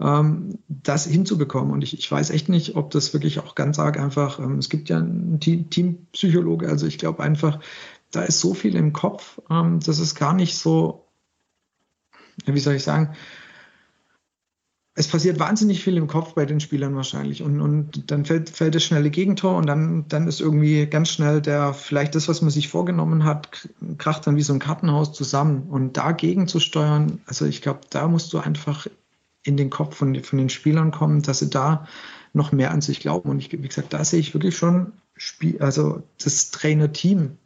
ähm, das hinzubekommen. Und ich, ich weiß echt nicht, ob das wirklich auch ganz arg einfach, ähm, es gibt ja einen Team, Teampsychologe, also ich glaube einfach, da ist so viel im Kopf, ähm, das ist gar nicht so, wie soll ich sagen, es passiert wahnsinnig viel im Kopf bei den Spielern wahrscheinlich. Und, und dann fällt, fällt das schnelle Gegentor und dann, dann ist irgendwie ganz schnell der, vielleicht das, was man sich vorgenommen hat, kracht dann wie so ein Kartenhaus zusammen. Und dagegen zu steuern, also ich glaube, da musst du einfach in den Kopf von, von den Spielern kommen, dass sie da noch mehr an sich glauben. Und ich, wie gesagt, da sehe ich wirklich schon Spiel, also das Trainerteam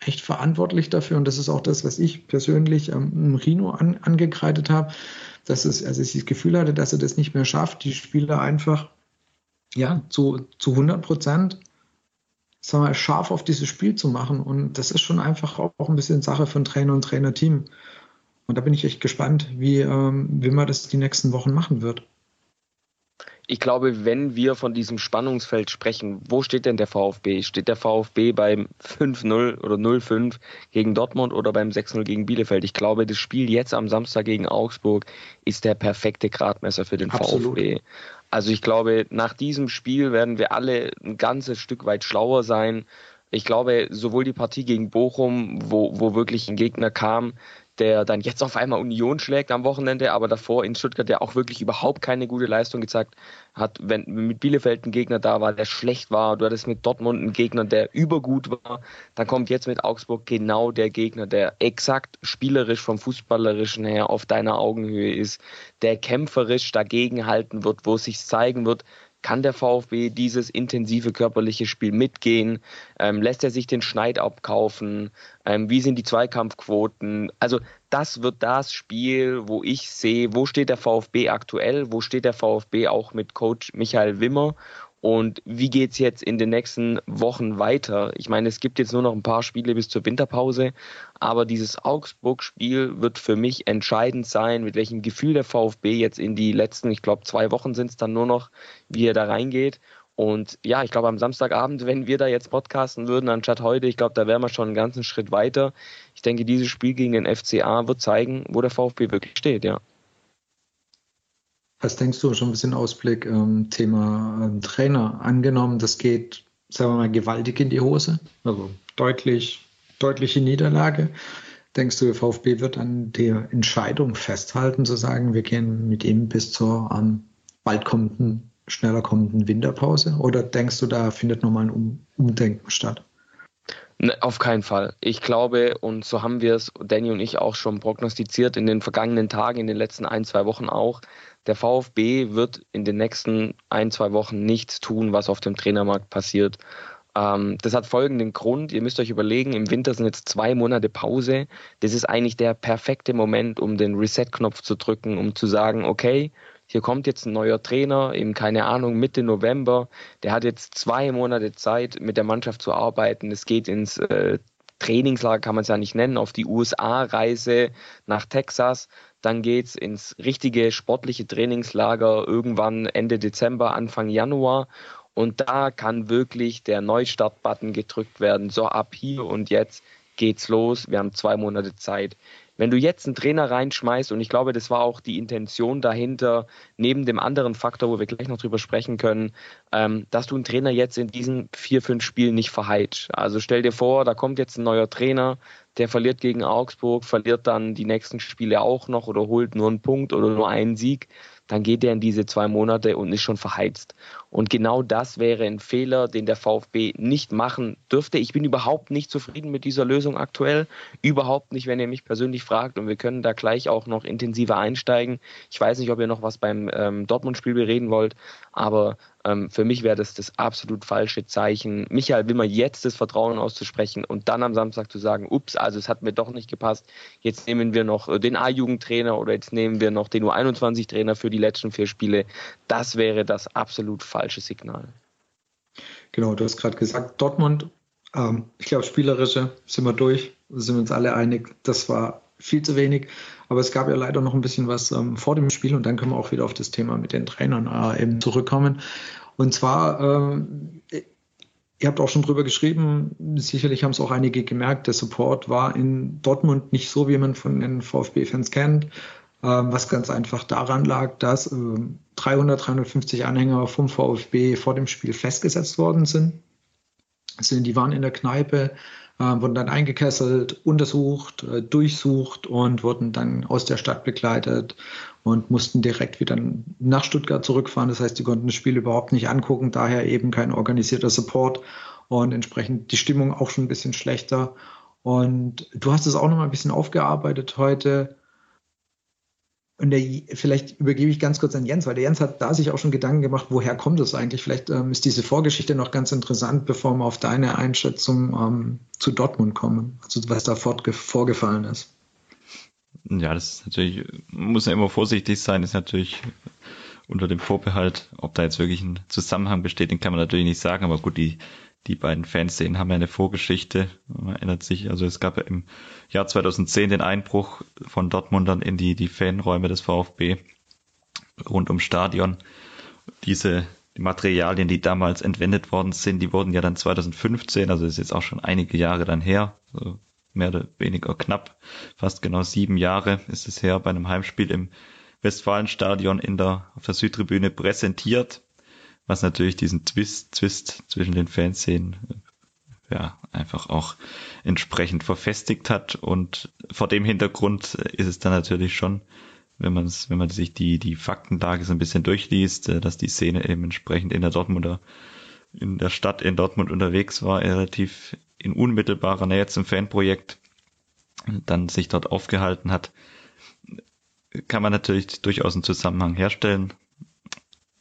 echt verantwortlich dafür. Und das ist auch das, was ich persönlich ähm, Rino an, angekreidet habe dass es, also ich das Gefühl hatte, dass er das nicht mehr schafft, die Spieler einfach ja, zu, zu 100 Prozent sagen wir, scharf auf dieses Spiel zu machen. Und das ist schon einfach auch ein bisschen Sache von Trainer und Trainerteam. Und da bin ich echt gespannt, wie, ähm, wie man das die nächsten Wochen machen wird ich glaube, wenn wir von diesem Spannungsfeld sprechen, wo steht denn der VfB? Steht der VfB beim 5-0 oder 0-5 gegen Dortmund oder beim 6-0 gegen Bielefeld? Ich glaube, das Spiel jetzt am Samstag gegen Augsburg ist der perfekte Gradmesser für den Absolut. VfB. Also ich glaube, nach diesem Spiel werden wir alle ein ganzes Stück weit schlauer sein. Ich glaube, sowohl die Partie gegen Bochum, wo, wo wirklich ein Gegner kam, der dann jetzt auf einmal Union schlägt am Wochenende, aber davor in Stuttgart der auch wirklich überhaupt keine gute Leistung gezeigt hat. Wenn mit Bielefeld ein Gegner da war, der schlecht war, du hattest mit Dortmund einen Gegner, der übergut war, dann kommt jetzt mit Augsburg genau der Gegner, der exakt spielerisch vom Fußballerischen her auf deiner Augenhöhe ist, der kämpferisch dagegen halten wird, wo es sich zeigen wird, kann der VfB dieses intensive körperliche Spiel mitgehen? Ähm, lässt er sich den Schneid abkaufen? Ähm, wie sind die Zweikampfquoten? Also das wird das Spiel, wo ich sehe, wo steht der VfB aktuell, wo steht der VfB auch mit Coach Michael Wimmer und wie geht's jetzt in den nächsten Wochen weiter? Ich meine, es gibt jetzt nur noch ein paar Spiele bis zur Winterpause, aber dieses Augsburg-Spiel wird für mich entscheidend sein, mit welchem Gefühl der VfB jetzt in die letzten, ich glaube, zwei Wochen sind es dann nur noch, wie er da reingeht. Und ja, ich glaube, am Samstagabend, <laughs> wenn wir da jetzt podcasten würden, anstatt heute, ich glaube, da wären wir schon einen ganzen Schritt weiter. Ich denke, dieses Spiel gegen den FCA wird zeigen, wo der VfB wirklich steht, ja. Was denkst du, schon ein bisschen Ausblick, ähm, Thema ähm, Trainer. Angenommen, das geht, sagen wir mal, gewaltig in die Hose, also deutlich, deutliche Niederlage. Denkst du, der VfB wird an der Entscheidung festhalten, zu sagen, wir gehen mit ihm bis zur ähm, bald kommenden, schneller kommenden Winterpause? Oder denkst du, da findet nochmal ein um Umdenken statt? Ne, auf keinen Fall. Ich glaube, und so haben wir es, Danny und ich auch schon prognostiziert in den vergangenen Tagen, in den letzten ein, zwei Wochen auch, der VfB wird in den nächsten ein, zwei Wochen nichts tun, was auf dem Trainermarkt passiert. Ähm, das hat folgenden Grund. Ihr müsst euch überlegen, im Winter sind jetzt zwei Monate Pause. Das ist eigentlich der perfekte Moment, um den Reset-Knopf zu drücken, um zu sagen, okay, hier kommt jetzt ein neuer Trainer, eben keine Ahnung, Mitte November. Der hat jetzt zwei Monate Zeit, mit der Mannschaft zu arbeiten. Es geht ins äh, Trainingslager, kann man es ja nicht nennen, auf die USA-Reise nach Texas. Dann geht's ins richtige sportliche Trainingslager irgendwann Ende Dezember, Anfang Januar. Und da kann wirklich der Neustart-Button gedrückt werden. So ab hier und jetzt geht's los. Wir haben zwei Monate Zeit. Wenn du jetzt einen Trainer reinschmeißt, und ich glaube, das war auch die Intention dahinter, neben dem anderen Faktor, wo wir gleich noch drüber sprechen können, ähm, dass du einen Trainer jetzt in diesen vier, fünf Spielen nicht verheizt. Also stell dir vor, da kommt jetzt ein neuer Trainer, der verliert gegen Augsburg, verliert dann die nächsten Spiele auch noch oder holt nur einen Punkt oder nur einen Sieg dann geht er in diese zwei Monate und ist schon verheizt. Und genau das wäre ein Fehler, den der VfB nicht machen dürfte. Ich bin überhaupt nicht zufrieden mit dieser Lösung aktuell. Überhaupt nicht, wenn ihr mich persönlich fragt. Und wir können da gleich auch noch intensiver einsteigen. Ich weiß nicht, ob ihr noch was beim ähm, Dortmund-Spiel bereden wollt, aber ähm, für mich wäre das das absolut falsche Zeichen, Michael Wimmer jetzt das Vertrauen auszusprechen und dann am Samstag zu sagen, ups, also es hat mir doch nicht gepasst, jetzt nehmen wir noch äh, den A-Jugendtrainer oder jetzt nehmen wir noch den U21-Trainer für die letzten vier Spiele. Das wäre das absolut falsche Signal. Genau, du hast gerade gesagt, Dortmund, ähm, ich glaube, spielerische sind wir durch, sind wir uns alle einig, das war viel zu wenig. Aber es gab ja leider noch ein bisschen was ähm, vor dem Spiel und dann können wir auch wieder auf das Thema mit den Trainern äh, eben zurückkommen. Und zwar, äh, ihr habt auch schon drüber geschrieben, sicherlich haben es auch einige gemerkt, der Support war in Dortmund nicht so, wie man von den VfB-Fans kennt. Ähm, was ganz einfach daran lag, dass 300, äh, 350 Anhänger vom VfB vor dem Spiel festgesetzt worden sind. die waren in der Kneipe, wurden dann eingekesselt, untersucht, äh, durchsucht und wurden dann aus der Stadt begleitet und mussten direkt wieder nach Stuttgart zurückfahren. Das heißt, die konnten das Spiel überhaupt nicht angucken, daher eben kein organisierter Support und entsprechend die Stimmung auch schon ein bisschen schlechter. Und du hast es auch noch mal ein bisschen aufgearbeitet heute. Und der, vielleicht übergebe ich ganz kurz an Jens, weil der Jens hat da sich auch schon Gedanken gemacht, woher kommt es eigentlich? Vielleicht ähm, ist diese Vorgeschichte noch ganz interessant, bevor wir auf deine Einschätzung ähm, zu Dortmund kommen, also was da vorgefallen ist. Ja, das ist natürlich, muss ja immer vorsichtig sein, ist natürlich unter dem Vorbehalt, ob da jetzt wirklich ein Zusammenhang besteht, den kann man natürlich nicht sagen, aber gut, die die beiden Fanszenen haben ja eine Vorgeschichte. Man erinnert sich, also es gab ja im Jahr 2010 den Einbruch von Dortmundern in die, die Fanräume des VfB rund ums Stadion. Diese die Materialien, die damals entwendet worden sind, die wurden ja dann 2015, also ist jetzt auch schon einige Jahre dann her, so mehr oder weniger knapp, fast genau sieben Jahre ist es her, bei einem Heimspiel im Westfalenstadion in der, auf der Südtribüne präsentiert was natürlich diesen Twist, Twist zwischen den Fanszenen ja, einfach auch entsprechend verfestigt hat. Und vor dem Hintergrund ist es dann natürlich schon, wenn man wenn man sich die, die Faktenlage so ein bisschen durchliest, äh, dass die Szene eben entsprechend in der Dortmunder, in der Stadt in Dortmund unterwegs war, relativ in unmittelbarer Nähe zum Fanprojekt, dann sich dort aufgehalten hat, kann man natürlich durchaus einen Zusammenhang herstellen.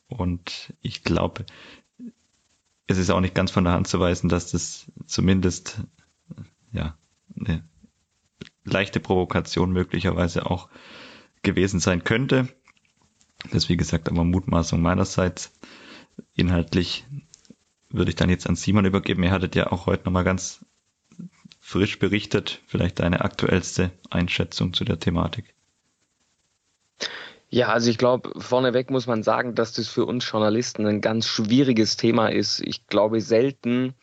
Und ich glaube, es ist auch nicht ganz von der Hand zu weisen, dass das zumindest ja eine leichte Provokation möglicherweise auch gewesen sein könnte. Das ist wie gesagt aber Mutmaßung meinerseits. Inhaltlich würde ich dann jetzt an Simon übergeben. Ihr hattet ja auch heute nochmal ganz frisch berichtet. Vielleicht deine aktuellste Einschätzung zu der Thematik. Ja, also ich glaube, vorneweg muss man sagen, dass das für uns Journalisten ein ganz schwieriges Thema ist. Ich glaube, selten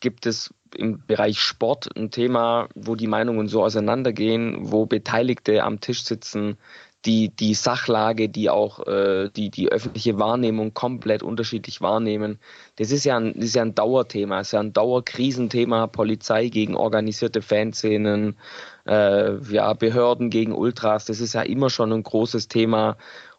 gibt es im Bereich Sport ein Thema, wo die Meinungen so auseinandergehen, wo Beteiligte am Tisch sitzen, die die Sachlage, die auch äh, die die öffentliche Wahrnehmung komplett unterschiedlich wahrnehmen. Das ist ja ein, ist ja ein Dauerthema, ist ja ein Dauerkrisenthema, Polizei gegen organisierte Fanszenen, äh, ja Behörden gegen Ultras. Das ist ja immer schon ein großes Thema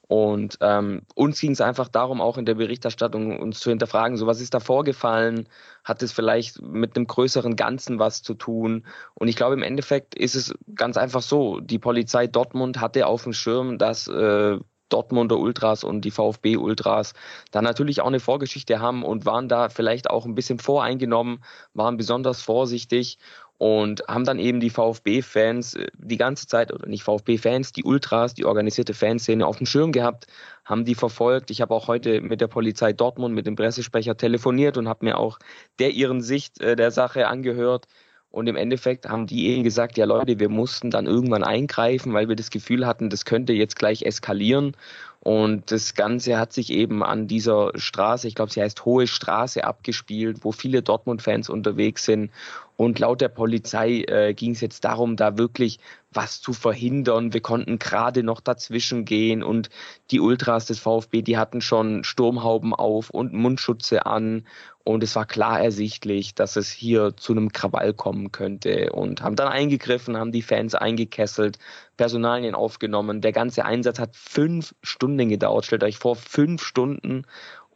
und ähm, uns ging es einfach darum, auch in der Berichterstattung uns zu hinterfragen, so was ist da vorgefallen? Hat es vielleicht mit einem größeren Ganzen was zu tun? Und ich glaube, im Endeffekt ist es ganz einfach so. Die Polizei Dortmund hatte auf dem Schirm, dass äh, Dortmunder Ultras und die VfB Ultras da natürlich auch eine Vorgeschichte haben und waren da vielleicht auch ein bisschen voreingenommen, waren besonders vorsichtig und haben dann eben die VfB-Fans äh, die ganze Zeit, oder nicht VfB-Fans, die Ultras, die organisierte Fanszene auf dem Schirm gehabt, haben die verfolgt. Ich habe auch heute mit der Polizei Dortmund, mit dem Pressesprecher telefoniert und habe mir auch der ihren Sicht äh, der Sache angehört. Und im Endeffekt haben die eben gesagt, ja Leute, wir mussten dann irgendwann eingreifen, weil wir das Gefühl hatten, das könnte jetzt gleich eskalieren. Und das Ganze hat sich eben an dieser Straße, ich glaube, sie heißt Hohe Straße, abgespielt, wo viele Dortmund-Fans unterwegs sind. Und laut der Polizei äh, ging es jetzt darum, da wirklich was zu verhindern. Wir konnten gerade noch dazwischen gehen und die Ultras des VfB, die hatten schon Sturmhauben auf und Mundschutze an. Und es war klar ersichtlich, dass es hier zu einem Krawall kommen könnte und haben dann eingegriffen, haben die Fans eingekesselt, Personalien aufgenommen. Der ganze Einsatz hat fünf Stunden gedauert. Stellt euch vor, fünf Stunden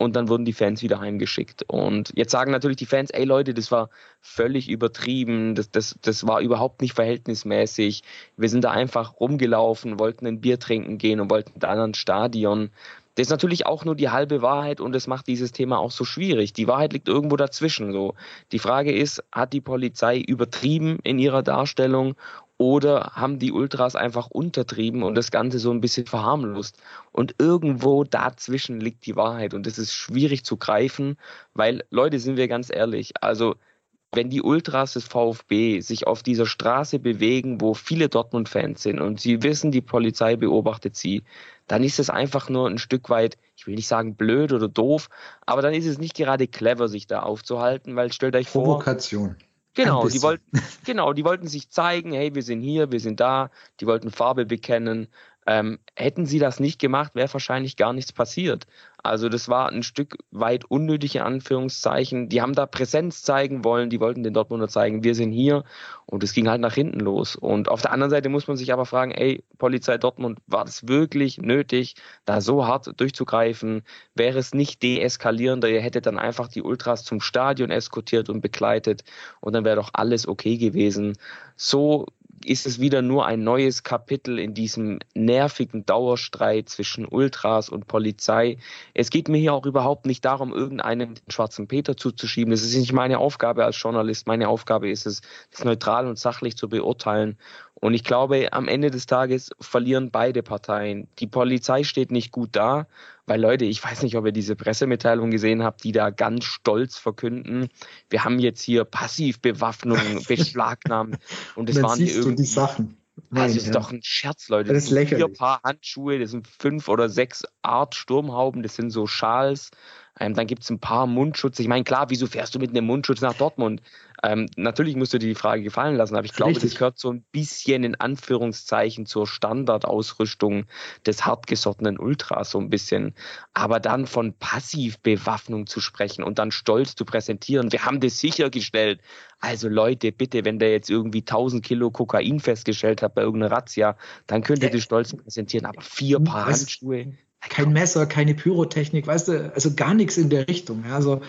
und dann wurden die Fans wieder heimgeschickt. Und jetzt sagen natürlich die Fans, ey Leute, das war völlig übertrieben, das, das, das war überhaupt nicht verhältnismäßig. Wir sind da einfach rumgelaufen, wollten ein Bier trinken gehen und wollten dann ans Stadion. Das ist natürlich auch nur die halbe Wahrheit und das macht dieses Thema auch so schwierig. Die Wahrheit liegt irgendwo dazwischen. So. Die Frage ist, hat die Polizei übertrieben in ihrer Darstellung oder haben die Ultras einfach untertrieben und das Ganze so ein bisschen verharmlost? Und irgendwo dazwischen liegt die Wahrheit und das ist schwierig zu greifen, weil Leute, sind wir ganz ehrlich, also wenn die Ultras des VfB sich auf dieser Straße bewegen, wo viele Dortmund-Fans sind und sie wissen, die Polizei beobachtet sie, dann ist es einfach nur ein Stück weit, ich will nicht sagen blöd oder doof, aber dann ist es nicht gerade clever, sich da aufzuhalten, weil stellt euch vor. Provokation. Genau, die wollten, genau, die wollten sich zeigen, hey, wir sind hier, wir sind da, die wollten Farbe bekennen. Ähm, hätten sie das nicht gemacht, wäre wahrscheinlich gar nichts passiert. Also das war ein Stück weit unnötige Anführungszeichen. Die haben da Präsenz zeigen wollen, die wollten den Dortmunder zeigen, wir sind hier und es ging halt nach hinten los. Und auf der anderen Seite muss man sich aber fragen, ey, Polizei Dortmund, war das wirklich nötig, da so hart durchzugreifen? Wäre es nicht deeskalierender, ihr hättet dann einfach die Ultras zum Stadion eskortiert und begleitet und dann wäre doch alles okay gewesen. So ist es wieder nur ein neues Kapitel in diesem nervigen Dauerstreit zwischen Ultras und Polizei. Es geht mir hier auch überhaupt nicht darum, irgendeinen schwarzen Peter zuzuschieben. Das ist nicht meine Aufgabe als Journalist. Meine Aufgabe ist es, das neutral und sachlich zu beurteilen. Und ich glaube, am Ende des Tages verlieren beide Parteien. Die Polizei steht nicht gut da, weil Leute, ich weiß nicht, ob ihr diese Pressemitteilung gesehen habt, die da ganz stolz verkünden, wir haben jetzt hier Passivbewaffnung <laughs> beschlagnahmt und es waren irgendwie die Sachen. Nein, das ist ja. doch ein Scherz, Leute. Das, das sind lächerlich. vier Paar Handschuhe, das sind fünf oder sechs Art Sturmhauben, das sind so Schals. Ähm, dann gibt es ein paar Mundschutz. Ich meine, klar, wieso fährst du mit einem Mundschutz nach Dortmund? Ähm, natürlich musst du dir die Frage gefallen lassen, aber ich glaube, Richtig. das gehört so ein bisschen in Anführungszeichen zur Standardausrüstung des hartgesottenen Ultras so ein bisschen. Aber dann von Passivbewaffnung zu sprechen und dann stolz zu präsentieren, wir haben das sichergestellt. Also Leute, bitte, wenn der jetzt irgendwie 1000 Kilo Kokain festgestellt hat bei irgendeiner Razzia, dann könnt ihr das stolz präsentieren. Aber vier Paar Handschuhe kein Messer, keine Pyrotechnik, weißt du, also gar nichts in der Richtung. Ja, also,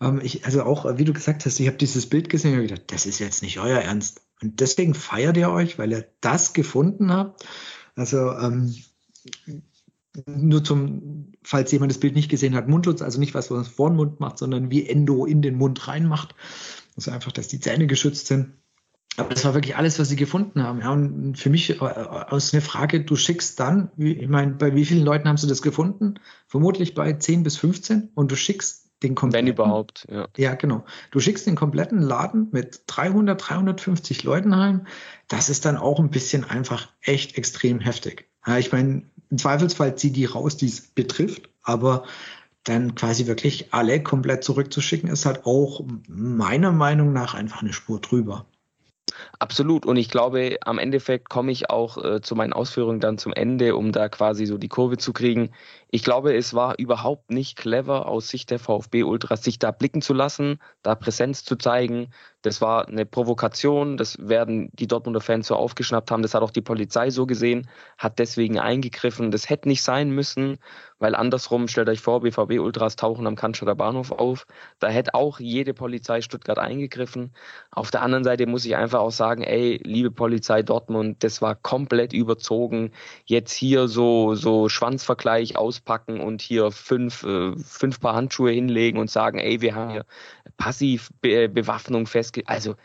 ähm, ich, also auch, wie du gesagt hast, ich habe dieses Bild gesehen und gedacht, das ist jetzt nicht euer Ernst. Und deswegen feiert ihr euch, weil ihr das gefunden habt. Also ähm, nur zum, falls jemand das Bild nicht gesehen hat, Mundschutz, also nicht was, was man vor den Mund macht, sondern wie Endo in den Mund reinmacht. Also einfach, dass die Zähne geschützt sind. Aber das war wirklich alles, was sie gefunden haben. Ja, und für mich äh, aus eine Frage, du schickst dann, ich meine, bei wie vielen Leuten haben sie das gefunden? Vermutlich bei 10 bis 15 und du schickst den kompletten. Wenn überhaupt, ja. Ja, genau. Du schickst den kompletten Laden mit 300, 350 Leuten heim. Das ist dann auch ein bisschen einfach echt extrem heftig. Ich meine, im Zweifelsfall zieh die raus, die es betrifft, aber dann quasi wirklich alle komplett zurückzuschicken, ist halt auch meiner Meinung nach einfach eine Spur drüber. Absolut. Und ich glaube, am Endeffekt komme ich auch äh, zu meinen Ausführungen dann zum Ende, um da quasi so die Kurve zu kriegen. Ich glaube, es war überhaupt nicht clever aus Sicht der VfB Ultras, sich da blicken zu lassen, da Präsenz zu zeigen. Das war eine Provokation. Das werden die Dortmunder Fans so aufgeschnappt haben. Das hat auch die Polizei so gesehen, hat deswegen eingegriffen. Das hätte nicht sein müssen, weil andersrum, stellt euch vor, BVB Ultras tauchen am Cannstatter Bahnhof auf. Da hätte auch jede Polizei Stuttgart eingegriffen. Auf der anderen Seite muss ich einfach auch sagen, ey, liebe Polizei Dortmund, das war komplett überzogen. Jetzt hier so, so Schwanzvergleich auspacken und hier fünf, äh, fünf Paar Handschuhe hinlegen und sagen, ey, wir haben hier Passivbewaffnung festge... Also,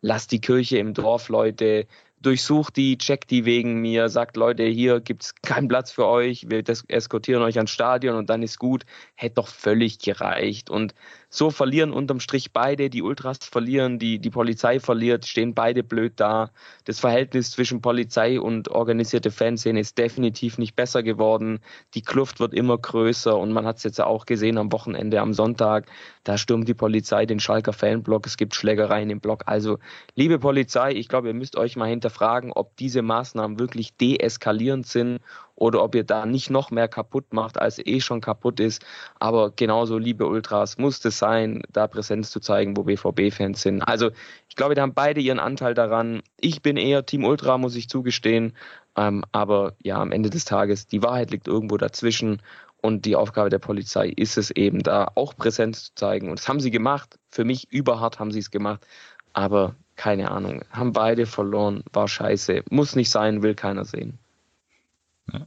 lasst die Kirche im Dorf, Leute durchsucht die, checkt die wegen mir, sagt, Leute, hier gibt's keinen Platz für euch, wir eskortieren euch ans Stadion und dann ist gut. Hätte doch völlig gereicht. Und so verlieren unterm Strich beide, die Ultras verlieren, die, die Polizei verliert, stehen beide blöd da. Das Verhältnis zwischen Polizei und organisierte Fanszene ist definitiv nicht besser geworden. Die Kluft wird immer größer und man hat es jetzt auch gesehen am Wochenende, am Sonntag. Da stürmt die Polizei den Schalker Fanblock, es gibt Schlägereien im Block. Also, liebe Polizei, ich glaube, ihr müsst euch mal hinterfragen, ob diese Maßnahmen wirklich deeskalierend sind oder ob ihr da nicht noch mehr kaputt macht, als eh schon kaputt ist. Aber genauso, liebe Ultras, muss es sein, da Präsenz zu zeigen, wo BVB-Fans sind. Also ich glaube, da haben beide ihren Anteil daran. Ich bin eher Team Ultra, muss ich zugestehen. Ähm, aber ja, am Ende des Tages, die Wahrheit liegt irgendwo dazwischen. Und die Aufgabe der Polizei ist es eben, da auch Präsenz zu zeigen. Und das haben sie gemacht. Für mich überhart haben sie es gemacht. Aber keine Ahnung, haben beide verloren, war scheiße. Muss nicht sein, will keiner sehen.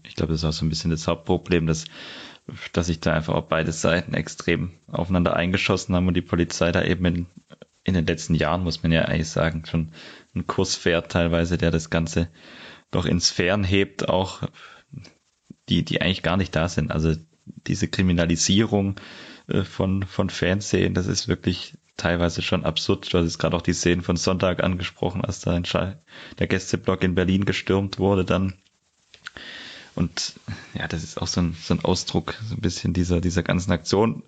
Ich glaube, das ist auch so ein bisschen das Hauptproblem, dass, dass sich da einfach auch beide Seiten extrem aufeinander eingeschossen haben und die Polizei da eben in, in den letzten Jahren, muss man ja eigentlich sagen, schon einen Kurs fährt teilweise, der das Ganze doch in Sphären hebt, auch die, die eigentlich gar nicht da sind. Also diese Kriminalisierung äh, von, von Fernsehen, das ist wirklich teilweise schon absurd. Du hast jetzt gerade auch die Szenen von Sonntag angesprochen, als da der Gästeblock in Berlin gestürmt wurde dann. Und ja, das ist auch so ein, so ein Ausdruck, so ein bisschen dieser, dieser ganzen Aktion.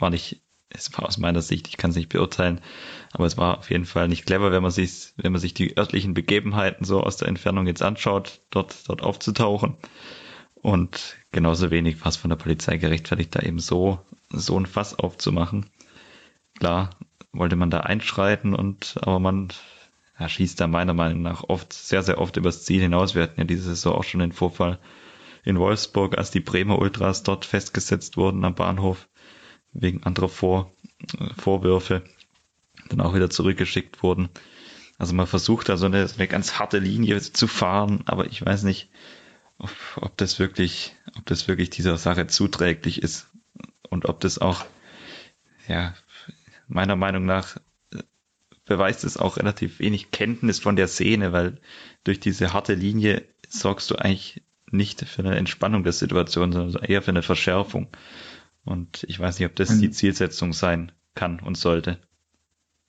War nicht, es war aus meiner Sicht, ich kann es nicht beurteilen, aber es war auf jeden Fall nicht clever, wenn man sich, wenn man sich die örtlichen Begebenheiten so aus der Entfernung jetzt anschaut, dort, dort aufzutauchen. Und genauso wenig war es von der Polizei gerechtfertigt, da eben so, so ein Fass aufzumachen. Klar, wollte man da einschreiten und, aber man ja, schießt da meiner Meinung nach oft, sehr, sehr oft übers Ziel hinaus. Wir hatten ja diese Saison auch schon den Vorfall in Wolfsburg, als die Bremer Ultras dort festgesetzt wurden am Bahnhof wegen anderer Vor Vorwürfe, dann auch wieder zurückgeschickt wurden. Also man versucht da so eine, eine ganz harte Linie zu fahren, aber ich weiß nicht, ob, das wirklich, ob das wirklich dieser Sache zuträglich ist und ob das auch, ja, meiner Meinung nach beweist es auch relativ wenig Kenntnis von der Szene, weil durch diese harte Linie sorgst du eigentlich nicht für eine Entspannung der Situation, sondern eher für eine Verschärfung. Und ich weiß nicht, ob das die Zielsetzung sein kann und sollte.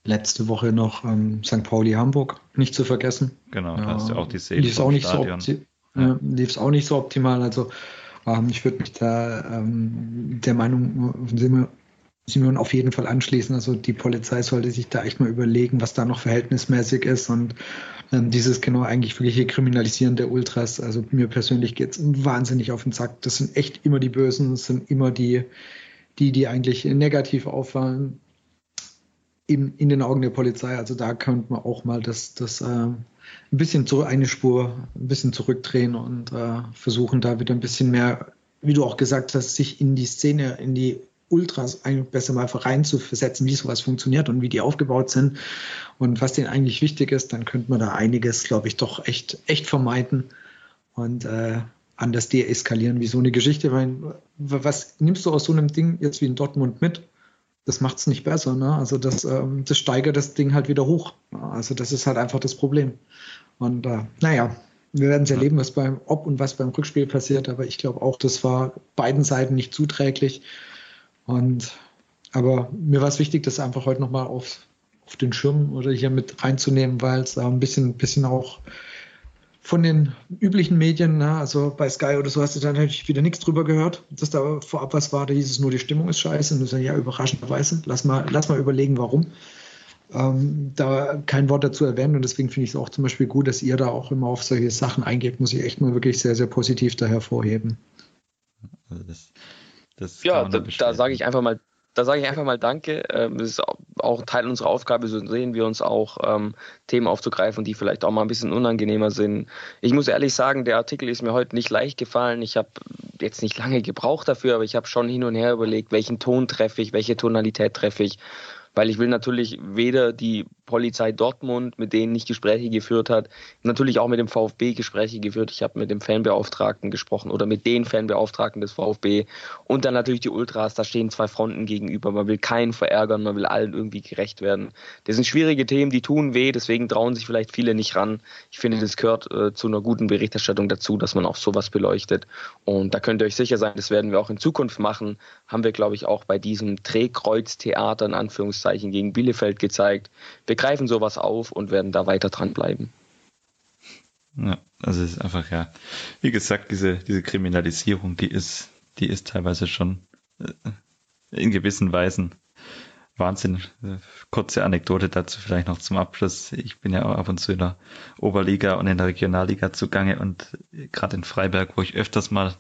Letzte Woche noch ähm, St. Pauli Hamburg, nicht zu vergessen. Genau, da hast du auch die Szene. Lief auch nicht Stadion. so ja. lief es auch nicht so optimal. Also ähm, ich würde mich da ähm, der Meinung von Simon auf jeden Fall anschließen. Also die Polizei sollte sich da echt mal überlegen, was da noch verhältnismäßig ist und ähm, dieses genau eigentlich wirkliche Kriminalisieren der Ultras. Also mir persönlich geht es wahnsinnig auf den Sack. Das sind echt immer die Bösen, das sind immer die, die, die eigentlich negativ auffallen in, in den Augen der Polizei. Also da könnte man auch mal das, das äh, ein bisschen zurück, eine Spur ein bisschen zurückdrehen und äh, versuchen da wieder ein bisschen mehr, wie du auch gesagt hast, sich in die Szene, in die Ultras eigentlich besser mal rein zu versetzen, wie sowas funktioniert und wie die aufgebaut sind und was denen eigentlich wichtig ist, dann könnte man da einiges, glaube ich, doch echt, echt vermeiden und äh, anders deeskalieren, wie so eine Geschichte. Weil, was nimmst du aus so einem Ding jetzt wie in Dortmund mit? Das macht es nicht besser. Ne? Also das, ähm, das steigert das Ding halt wieder hoch. Also das ist halt einfach das Problem. Und äh, naja, wir werden es erleben, was beim Ob und was beim Rückspiel passiert, aber ich glaube auch, das war beiden Seiten nicht zuträglich. Und aber mir war es wichtig, das einfach heute nochmal auf, auf den Schirm oder hier mit reinzunehmen, weil es ein bisschen, bisschen auch von den üblichen Medien, na, also bei Sky oder so hast du da natürlich wieder nichts drüber gehört, dass da vorab was war, da hieß es nur, die Stimmung ist scheiße. Und du sagst, ja, überraschenderweise, lass mal, lass mal überlegen, warum ähm, da kein Wort dazu erwähnen. Und deswegen finde ich es auch zum Beispiel gut, dass ihr da auch immer auf solche Sachen eingeht, muss ich echt mal wirklich sehr, sehr positiv da hervorheben. Also das, das ja, da, da sage ich einfach mal da sage ich einfach mal Danke. Ähm, es ist auch Teil unserer Aufgabe, so sehen wir uns auch, ähm, Themen aufzugreifen, die vielleicht auch mal ein bisschen unangenehmer sind. Ich muss ehrlich sagen, der Artikel ist mir heute nicht leicht gefallen. Ich habe jetzt nicht lange gebraucht dafür, aber ich habe schon hin und her überlegt, welchen Ton treffe ich, welche Tonalität treffe ich weil ich will natürlich weder die Polizei Dortmund, mit denen ich Gespräche geführt hat, natürlich auch mit dem VfB Gespräche geführt. Ich habe mit dem Fanbeauftragten gesprochen oder mit den Fanbeauftragten des VfB und dann natürlich die Ultras. Da stehen zwei Fronten gegenüber. Man will keinen verärgern, man will allen irgendwie gerecht werden. Das sind schwierige Themen, die tun weh, deswegen trauen sich vielleicht viele nicht ran. Ich finde, das gehört äh, zu einer guten Berichterstattung dazu, dass man auch sowas beleuchtet. Und da könnt ihr euch sicher sein, das werden wir auch in Zukunft machen. Haben wir, glaube ich, auch bei diesem Drehkreuztheater in Anführungszeichen gegen Bielefeld gezeigt. Wir greifen sowas auf und werden da weiter dranbleiben. Ja, also es ist einfach, ja, wie gesagt, diese, diese Kriminalisierung, die ist, die ist teilweise schon äh, in gewissen Weisen Wahnsinn. Kurze Anekdote dazu vielleicht noch zum Abschluss. Ich bin ja auch ab und zu in der Oberliga und in der Regionalliga zugange und gerade in Freiberg, wo ich öfters mal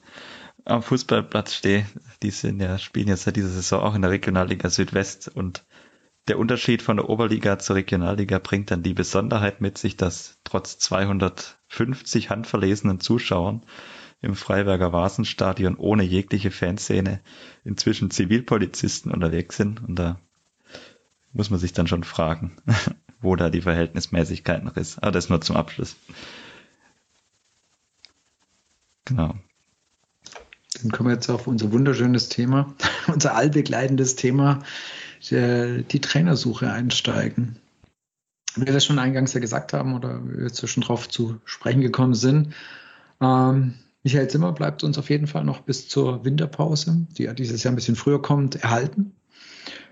am Fußballplatz stehe, die sind ja, spielen ja seit dieser Saison auch in der Regionalliga Südwest und der Unterschied von der Oberliga zur Regionalliga bringt dann die Besonderheit mit sich, dass trotz 250 handverlesenen Zuschauern im Freiberger Vasenstadion ohne jegliche Fanszene inzwischen Zivilpolizisten unterwegs sind. Und da muss man sich dann schon fragen, <laughs> wo da die Verhältnismäßigkeit noch ist. Aber das nur zum Abschluss. Genau. Dann kommen wir jetzt auf unser wunderschönes Thema, <laughs> unser allbegleitendes Thema die Trainersuche einsteigen. Wie wir das schon eingangs ja gesagt haben oder wir zwischen drauf zu sprechen gekommen sind, ähm, Michael Zimmer bleibt uns auf jeden Fall noch bis zur Winterpause, die ja dieses Jahr ein bisschen früher kommt, erhalten.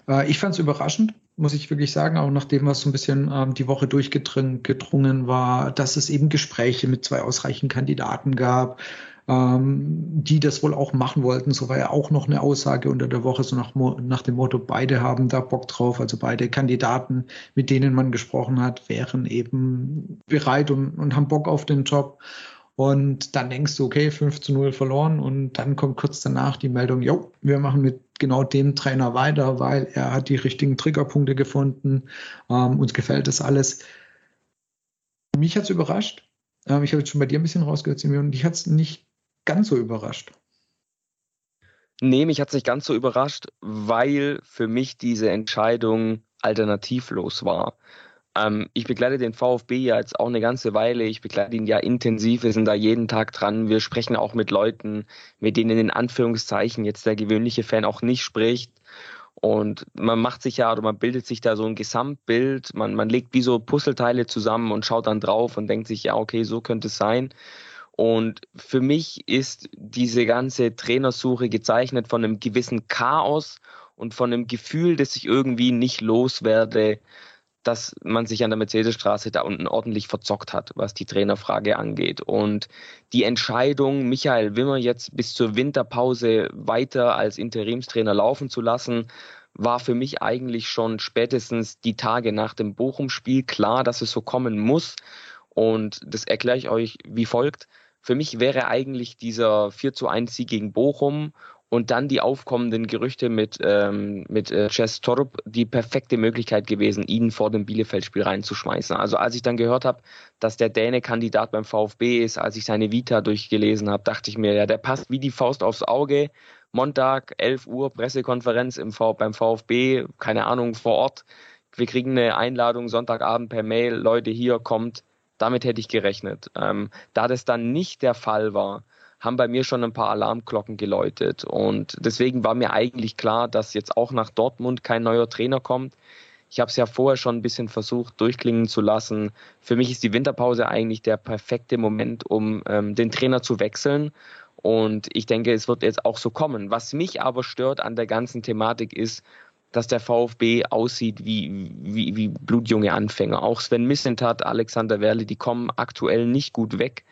Äh, ich fand es überraschend, muss ich wirklich sagen, auch nachdem was so ein bisschen ähm, die Woche durchgedrungen war, dass es eben Gespräche mit zwei ausreichenden Kandidaten gab, ähm, die das wohl auch machen wollten. So war ja auch noch eine Aussage unter der Woche, so nach, nach dem Motto, beide haben da Bock drauf, also beide Kandidaten, mit denen man gesprochen hat, wären eben bereit und, und haben Bock auf den Job. Und dann denkst du, okay, 5 zu 0 verloren und dann kommt kurz danach die Meldung, jo, wir machen mit genau dem Trainer weiter, weil er hat die richtigen Triggerpunkte gefunden, ähm, uns gefällt das alles. Mich hat es überrascht. Ähm, ich habe jetzt schon bei dir ein bisschen rausgehört, Simeon, dich hat es nicht ganz so überrascht. Nee, mich hat es nicht ganz so überrascht, weil für mich diese Entscheidung alternativlos war. Ähm, ich begleite den VfB ja jetzt auch eine ganze Weile. Ich begleite ihn ja intensiv. Wir sind da jeden Tag dran. Wir sprechen auch mit Leuten, mit denen in Anführungszeichen jetzt der gewöhnliche Fan auch nicht spricht. Und man macht sich ja oder man bildet sich da so ein Gesamtbild. Man, man legt wie so Puzzleteile zusammen und schaut dann drauf und denkt sich, ja, okay, so könnte es sein. Und für mich ist diese ganze Trainersuche gezeichnet von einem gewissen Chaos und von einem Gefühl, dass ich irgendwie nicht loswerde, dass man sich an der Mercedesstraße da unten ordentlich verzockt hat, was die Trainerfrage angeht. Und die Entscheidung, Michael Wimmer jetzt bis zur Winterpause weiter als Interimstrainer laufen zu lassen, war für mich eigentlich schon spätestens die Tage nach dem Bochum-Spiel klar, dass es so kommen muss. Und das erkläre ich euch wie folgt. Für mich wäre eigentlich dieser 4 zu 1 Sieg gegen Bochum und dann die aufkommenden Gerüchte mit, ähm, mit äh, Jess Torp die perfekte Möglichkeit gewesen, ihn vor dem Bielefeld-Spiel reinzuschmeißen. Also als ich dann gehört habe, dass der Däne Kandidat beim VfB ist, als ich seine Vita durchgelesen habe, dachte ich mir, ja, der passt wie die Faust aufs Auge. Montag, 11 Uhr, Pressekonferenz im v beim VfB, keine Ahnung, vor Ort. Wir kriegen eine Einladung Sonntagabend per Mail, Leute, hier kommt damit hätte ich gerechnet. Ähm, da das dann nicht der Fall war, haben bei mir schon ein paar Alarmglocken geläutet. Und deswegen war mir eigentlich klar, dass jetzt auch nach Dortmund kein neuer Trainer kommt. Ich habe es ja vorher schon ein bisschen versucht, durchklingen zu lassen. Für mich ist die Winterpause eigentlich der perfekte Moment, um ähm, den Trainer zu wechseln. Und ich denke, es wird jetzt auch so kommen. Was mich aber stört an der ganzen Thematik ist, dass der VfB aussieht wie, wie, wie blutjunge Anfänger. Auch Sven Missentat, Alexander Werle, die kommen aktuell nicht gut weg.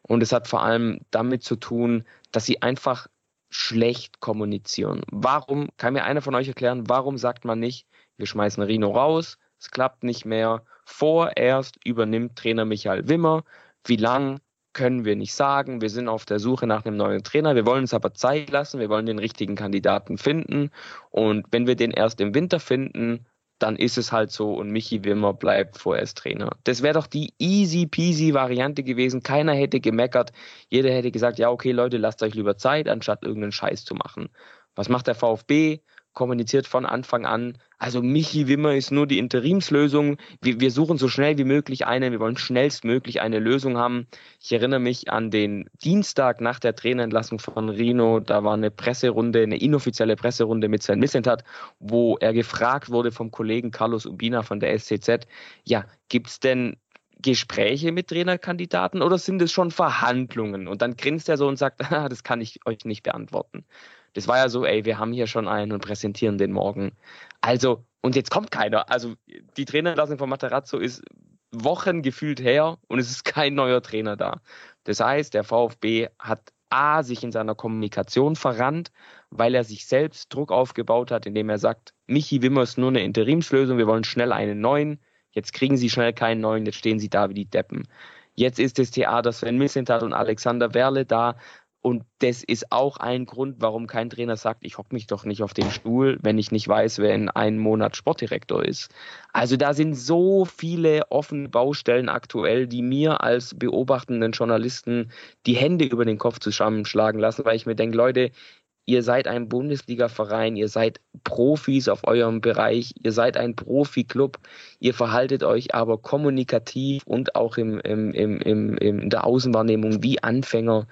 Und es hat vor allem damit zu tun, dass sie einfach schlecht kommunizieren. Warum, kann mir einer von euch erklären, warum sagt man nicht, wir schmeißen Rino raus, es klappt nicht mehr, vorerst übernimmt Trainer Michael Wimmer, wie lang können wir nicht sagen. Wir sind auf der Suche nach einem neuen Trainer. Wir wollen uns aber Zeit lassen. Wir wollen den richtigen Kandidaten finden. Und wenn wir den erst im Winter finden, dann ist es halt so und Michi Wimmer bleibt vorerst Trainer. Das wäre doch die easy peasy Variante gewesen. Keiner hätte gemeckert. Jeder hätte gesagt, ja, okay, Leute, lasst euch lieber Zeit, anstatt irgendeinen Scheiß zu machen. Was macht der VfB? Kommuniziert von Anfang an, also Michi Wimmer ist nur die Interimslösung. Wir, wir suchen so schnell wie möglich eine, wir wollen schnellstmöglich eine Lösung haben. Ich erinnere mich an den Dienstag nach der Trainerentlassung von Rino, da war eine Presserunde, eine inoffizielle Presserunde mit Sven Missentat, wo er gefragt wurde vom Kollegen Carlos Ubina von der SCZ, ja, gibt's denn Gespräche mit Trainerkandidaten oder sind es schon Verhandlungen? Und dann grinst er so und sagt, <laughs> ah, das kann ich euch nicht beantworten. Das war ja so, ey, wir haben hier schon einen und präsentieren den morgen. Also, und jetzt kommt keiner. Also, die Trainerlassung von Materazzo ist Wochen gefühlt her und es ist kein neuer Trainer da. Das heißt, der VfB hat A, sich in seiner Kommunikation verrannt, weil er sich selbst Druck aufgebaut hat, indem er sagt, Michi Wimmer ist nur eine Interimslösung, wir wollen schnell einen neuen. Jetzt kriegen sie schnell keinen neuen, jetzt stehen sie da wie die Deppen. Jetzt ist das Theater Sven Missentat und Alexander Werle da, und das ist auch ein Grund, warum kein Trainer sagt, ich hocke mich doch nicht auf den Stuhl, wenn ich nicht weiß, wer in einem Monat Sportdirektor ist. Also da sind so viele offene Baustellen aktuell, die mir als beobachtenden Journalisten die Hände über den Kopf zusammenschlagen lassen, weil ich mir denke, Leute, ihr seid ein Bundesliga-Verein, ihr seid Profis auf eurem Bereich, ihr seid ein Profi-Club, ihr verhaltet euch aber kommunikativ und auch im, im, im, im, in der Außenwahrnehmung wie Anfänger.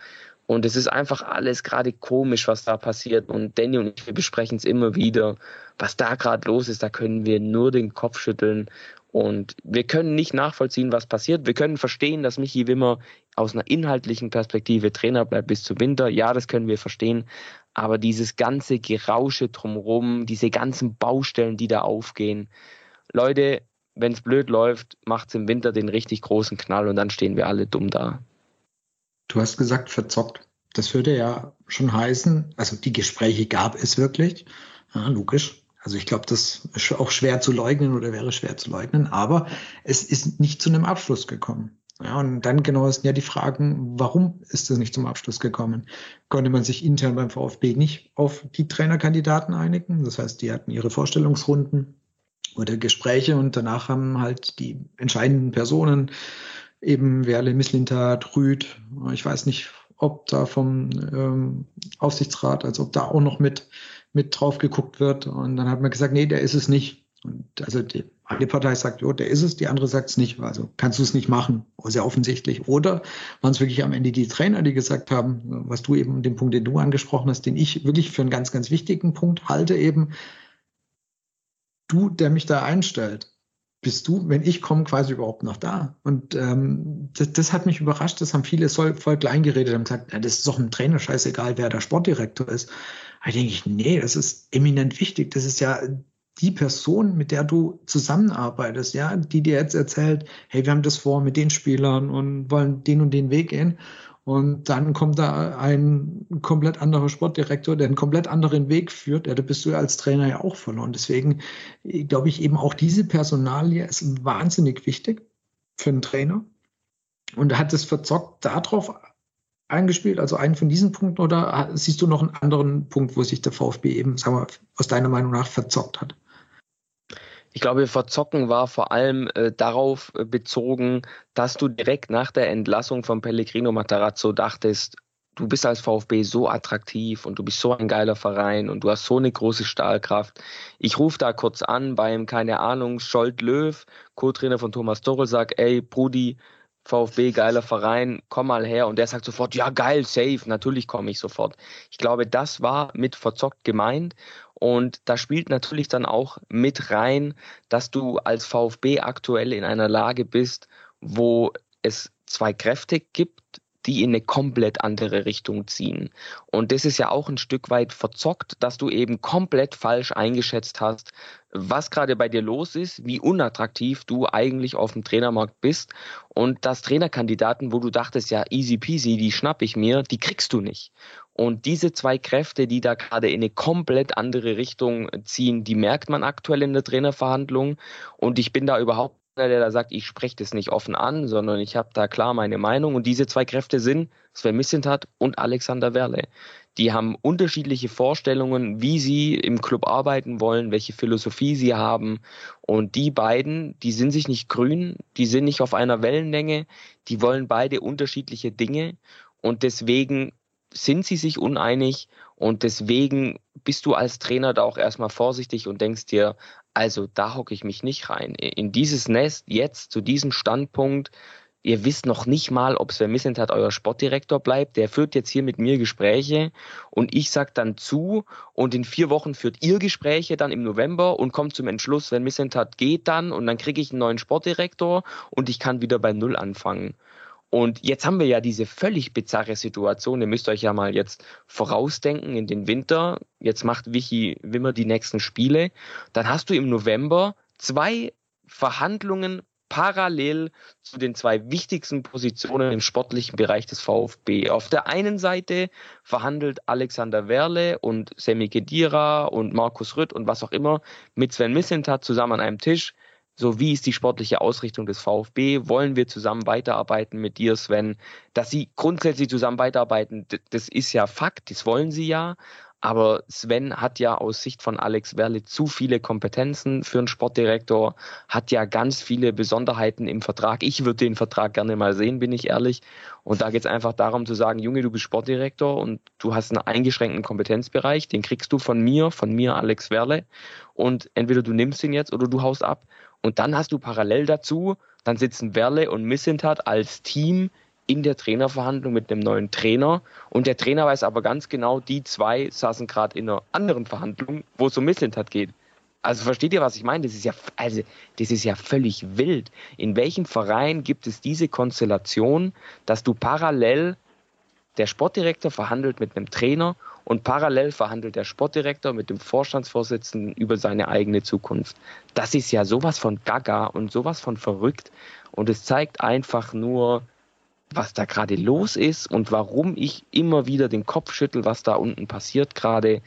Und es ist einfach alles gerade komisch, was da passiert. Und Danny und ich, wir besprechen es immer wieder. Was da gerade los ist, da können wir nur den Kopf schütteln. Und wir können nicht nachvollziehen, was passiert. Wir können verstehen, dass Michi Wimmer aus einer inhaltlichen Perspektive Trainer bleibt bis zum Winter. Ja, das können wir verstehen. Aber dieses ganze Gerausche drumherum, diese ganzen Baustellen, die da aufgehen. Leute, wenn es blöd läuft, macht es im Winter den richtig großen Knall und dann stehen wir alle dumm da. Du hast gesagt, verzockt. Das würde ja schon heißen, also die Gespräche gab es wirklich. Ja, logisch. Also ich glaube, das ist auch schwer zu leugnen oder wäre schwer zu leugnen, aber es ist nicht zu einem Abschluss gekommen. Ja, und dann genau sind ja die Fragen, warum ist es nicht zum Abschluss gekommen? Konnte man sich intern beim VfB nicht auf die Trainerkandidaten einigen? Das heißt, die hatten ihre Vorstellungsrunden oder Gespräche und danach haben halt die entscheidenden Personen eben Werle, Misslintat, Rüd, ich weiß nicht, ob da vom ähm, Aufsichtsrat, also ob da auch noch mit mit drauf geguckt wird. Und dann hat man gesagt, nee, der ist es nicht. Und also die eine Partei sagt, jo, der ist es, die andere sagt es nicht. Also kannst du es nicht machen, sehr offensichtlich. Oder waren es wirklich am Ende die Trainer, die gesagt haben, was du eben, den Punkt, den du angesprochen hast, den ich wirklich für einen ganz, ganz wichtigen Punkt halte, eben, du, der mich da einstellt, bist du, wenn ich komme, quasi überhaupt noch da? Und ähm, das, das hat mich überrascht, das haben viele voll, voll klein geredet und gesagt, ja, das ist doch ein Trainer scheißegal, wer der Sportdirektor ist. Da denke ich, nee, das ist eminent wichtig. Das ist ja die Person, mit der du zusammenarbeitest, ja, die dir jetzt erzählt, hey, wir haben das vor mit den Spielern und wollen den und den Weg gehen. Und dann kommt da ein komplett anderer Sportdirektor, der einen komplett anderen Weg führt. Ja, da bist du als Trainer ja auch verloren. Deswegen glaube ich eben auch diese Personalie ist wahnsinnig wichtig für einen Trainer. Und hat es verzockt darauf eingespielt, also einen von diesen Punkten, oder siehst du noch einen anderen Punkt, wo sich der VfB eben, sagen wir, aus deiner Meinung nach verzockt hat? Ich glaube, Verzocken war vor allem äh, darauf äh, bezogen, dass du direkt nach der Entlassung von Pellegrino Matarazzo dachtest, du bist als VfB so attraktiv und du bist so ein geiler Verein und du hast so eine große Stahlkraft. Ich rufe da kurz an beim, keine Ahnung, Scholt Löw, Co-Trainer von Thomas Tuchel, sag, ey, Brudi, VfB, geiler Verein, komm mal her. Und der sagt sofort, ja geil, safe, natürlich komme ich sofort. Ich glaube, das war mit verzockt gemeint. Und da spielt natürlich dann auch mit rein, dass du als VfB aktuell in einer Lage bist, wo es zwei Kräfte gibt, die in eine komplett andere Richtung ziehen. Und das ist ja auch ein Stück weit verzockt, dass du eben komplett falsch eingeschätzt hast, was gerade bei dir los ist, wie unattraktiv du eigentlich auf dem Trainermarkt bist und dass Trainerkandidaten, wo du dachtest, ja, easy peasy, die schnapp ich mir, die kriegst du nicht. Und diese zwei Kräfte, die da gerade in eine komplett andere Richtung ziehen, die merkt man aktuell in der Trainerverhandlung. Und ich bin da überhaupt der da sagt, ich spreche das nicht offen an, sondern ich habe da klar meine Meinung. Und diese zwei Kräfte sind Sven Missentat und Alexander Werle. Die haben unterschiedliche Vorstellungen, wie sie im Club arbeiten wollen, welche Philosophie sie haben. Und die beiden, die sind sich nicht grün, die sind nicht auf einer Wellenlänge, die wollen beide unterschiedliche Dinge. Und deswegen sind sie sich uneinig und deswegen bist du als Trainer da auch erstmal vorsichtig und denkst dir, also da hocke ich mich nicht rein. In dieses Nest jetzt zu diesem Standpunkt, ihr wisst noch nicht mal, ob Sven Missentat euer Sportdirektor bleibt. Der führt jetzt hier mit mir Gespräche und ich sag dann zu und in vier Wochen führt ihr Gespräche dann im November und kommt zum Entschluss, Sven Missentat geht dann und dann kriege ich einen neuen Sportdirektor und ich kann wieder bei Null anfangen. Und jetzt haben wir ja diese völlig bizarre Situation. Ihr müsst euch ja mal jetzt vorausdenken in den Winter. Jetzt macht Wichi Wimmer die nächsten Spiele. Dann hast du im November zwei Verhandlungen parallel zu den zwei wichtigsten Positionen im sportlichen Bereich des VfB. Auf der einen Seite verhandelt Alexander Werle und Semi Kedira und Markus Rütt und was auch immer mit Sven Missentat zusammen an einem Tisch so, wie ist die sportliche Ausrichtung des VfB? Wollen wir zusammen weiterarbeiten mit dir, Sven? Dass sie grundsätzlich zusammen weiterarbeiten, das ist ja Fakt, das wollen sie ja. Aber Sven hat ja aus Sicht von Alex Werle zu viele Kompetenzen für einen Sportdirektor, hat ja ganz viele Besonderheiten im Vertrag. Ich würde den Vertrag gerne mal sehen, bin ich ehrlich. Und da geht es einfach darum zu sagen, Junge, du bist Sportdirektor und du hast einen eingeschränkten Kompetenzbereich, den kriegst du von mir, von mir Alex Werle. Und entweder du nimmst ihn jetzt oder du haust ab. Und dann hast du parallel dazu, dann sitzen Werle und Missentat als Team in der Trainerverhandlung mit einem neuen Trainer. Und der Trainer weiß aber ganz genau, die zwei saßen gerade in einer anderen Verhandlung, wo es um Missentat geht. Also versteht ihr, was ich meine? Das ist ja, also, das ist ja völlig wild. In welchem Verein gibt es diese Konstellation, dass du parallel der Sportdirektor verhandelt mit einem Trainer und parallel verhandelt der Sportdirektor mit dem Vorstandsvorsitzenden über seine eigene Zukunft. Das ist ja sowas von gaga und sowas von verrückt und es zeigt einfach nur, was da gerade los ist und warum ich immer wieder den Kopf schüttel, was da unten passiert gerade.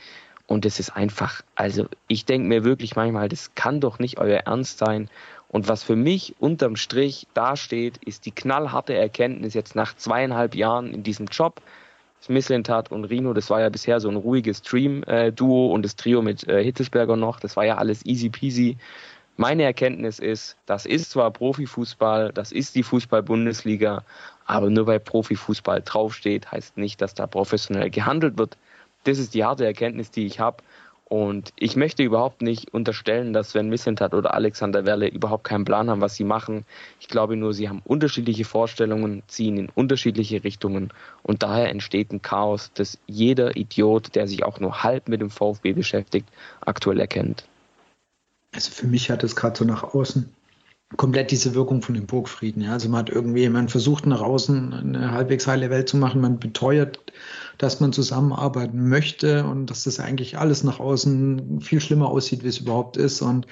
Und es ist einfach, also ich denke mir wirklich manchmal, das kann doch nicht euer Ernst sein. Und was für mich unterm Strich dasteht, ist die knallharte Erkenntnis jetzt nach zweieinhalb Jahren in diesem Job. Misslintat und Rino, das war ja bisher so ein ruhiges Stream-Duo und das Trio mit äh, noch, das war ja alles easy peasy. Meine Erkenntnis ist, das ist zwar Profifußball, das ist die Fußball-Bundesliga, aber nur weil Profifußball draufsteht, heißt nicht, dass da professionell gehandelt wird. Das ist die harte Erkenntnis, die ich habe. Und ich möchte überhaupt nicht unterstellen, dass Sven Missentat oder Alexander Werle überhaupt keinen Plan haben, was sie machen. Ich glaube nur, sie haben unterschiedliche Vorstellungen, ziehen in unterschiedliche Richtungen und daher entsteht ein Chaos, das jeder Idiot, der sich auch nur halb mit dem VfB beschäftigt, aktuell erkennt. Also für mich hat es gerade so nach außen komplett diese Wirkung von dem Burgfrieden. Ja? Also man hat irgendwie, man versucht nach außen eine halbwegs heile Welt zu machen, man beteuert, dass man zusammenarbeiten möchte und dass das eigentlich alles nach außen viel schlimmer aussieht, wie es überhaupt ist. Und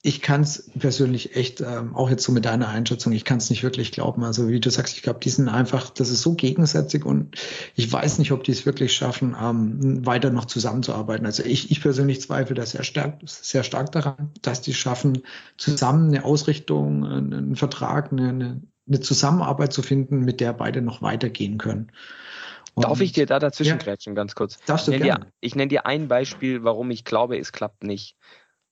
ich kann es persönlich echt, ähm, auch jetzt so mit deiner Einschätzung, ich kann es nicht wirklich glauben. Also wie du sagst, ich glaube, die sind einfach, das ist so gegensätzlich und ich weiß nicht, ob die es wirklich schaffen, ähm, weiter noch zusammenzuarbeiten. Also ich, ich persönlich zweifle da sehr stark, sehr stark daran, dass die schaffen, zusammen eine Ausrichtung, einen Vertrag, eine, eine Zusammenarbeit zu finden, mit der beide noch weitergehen können. Und Darf ich dir da dazwischen ja, ganz kurz? Darfst du ich nenne, dir, ich nenne dir ein Beispiel, warum ich glaube, es klappt nicht.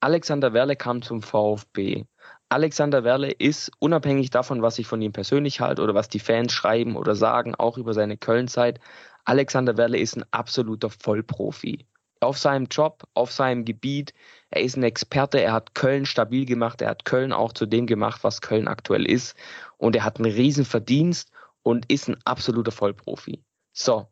Alexander Werle kam zum VfB. Alexander Werle ist, unabhängig davon, was ich von ihm persönlich halte oder was die Fans schreiben oder sagen, auch über seine Kölnzeit, Alexander Werle ist ein absoluter Vollprofi. Auf seinem Job, auf seinem Gebiet. Er ist ein Experte, er hat Köln stabil gemacht, er hat Köln auch zu dem gemacht, was Köln aktuell ist. Und er hat einen riesen Verdienst und ist ein absoluter Vollprofi. So,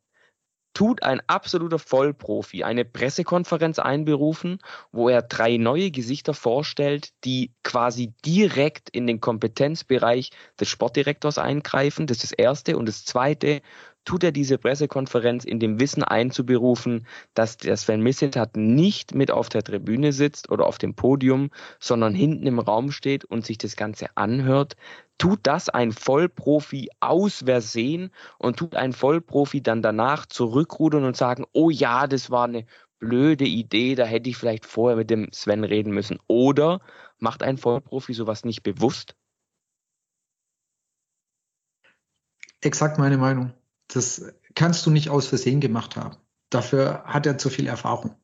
tut ein absoluter Vollprofi eine Pressekonferenz einberufen, wo er drei neue Gesichter vorstellt, die quasi direkt in den Kompetenzbereich des Sportdirektors eingreifen. Das ist das Erste. Und das Zweite, tut er diese Pressekonferenz in dem Wissen einzuberufen, dass der Sven Missentat nicht mit auf der Tribüne sitzt oder auf dem Podium, sondern hinten im Raum steht und sich das Ganze anhört. Tut das ein Vollprofi aus Versehen und tut ein Vollprofi dann danach zurückrudern und sagen, oh ja, das war eine blöde Idee, da hätte ich vielleicht vorher mit dem Sven reden müssen. Oder macht ein Vollprofi sowas nicht bewusst? Exakt meine Meinung. Das kannst du nicht aus Versehen gemacht haben. Dafür hat er zu viel Erfahrung.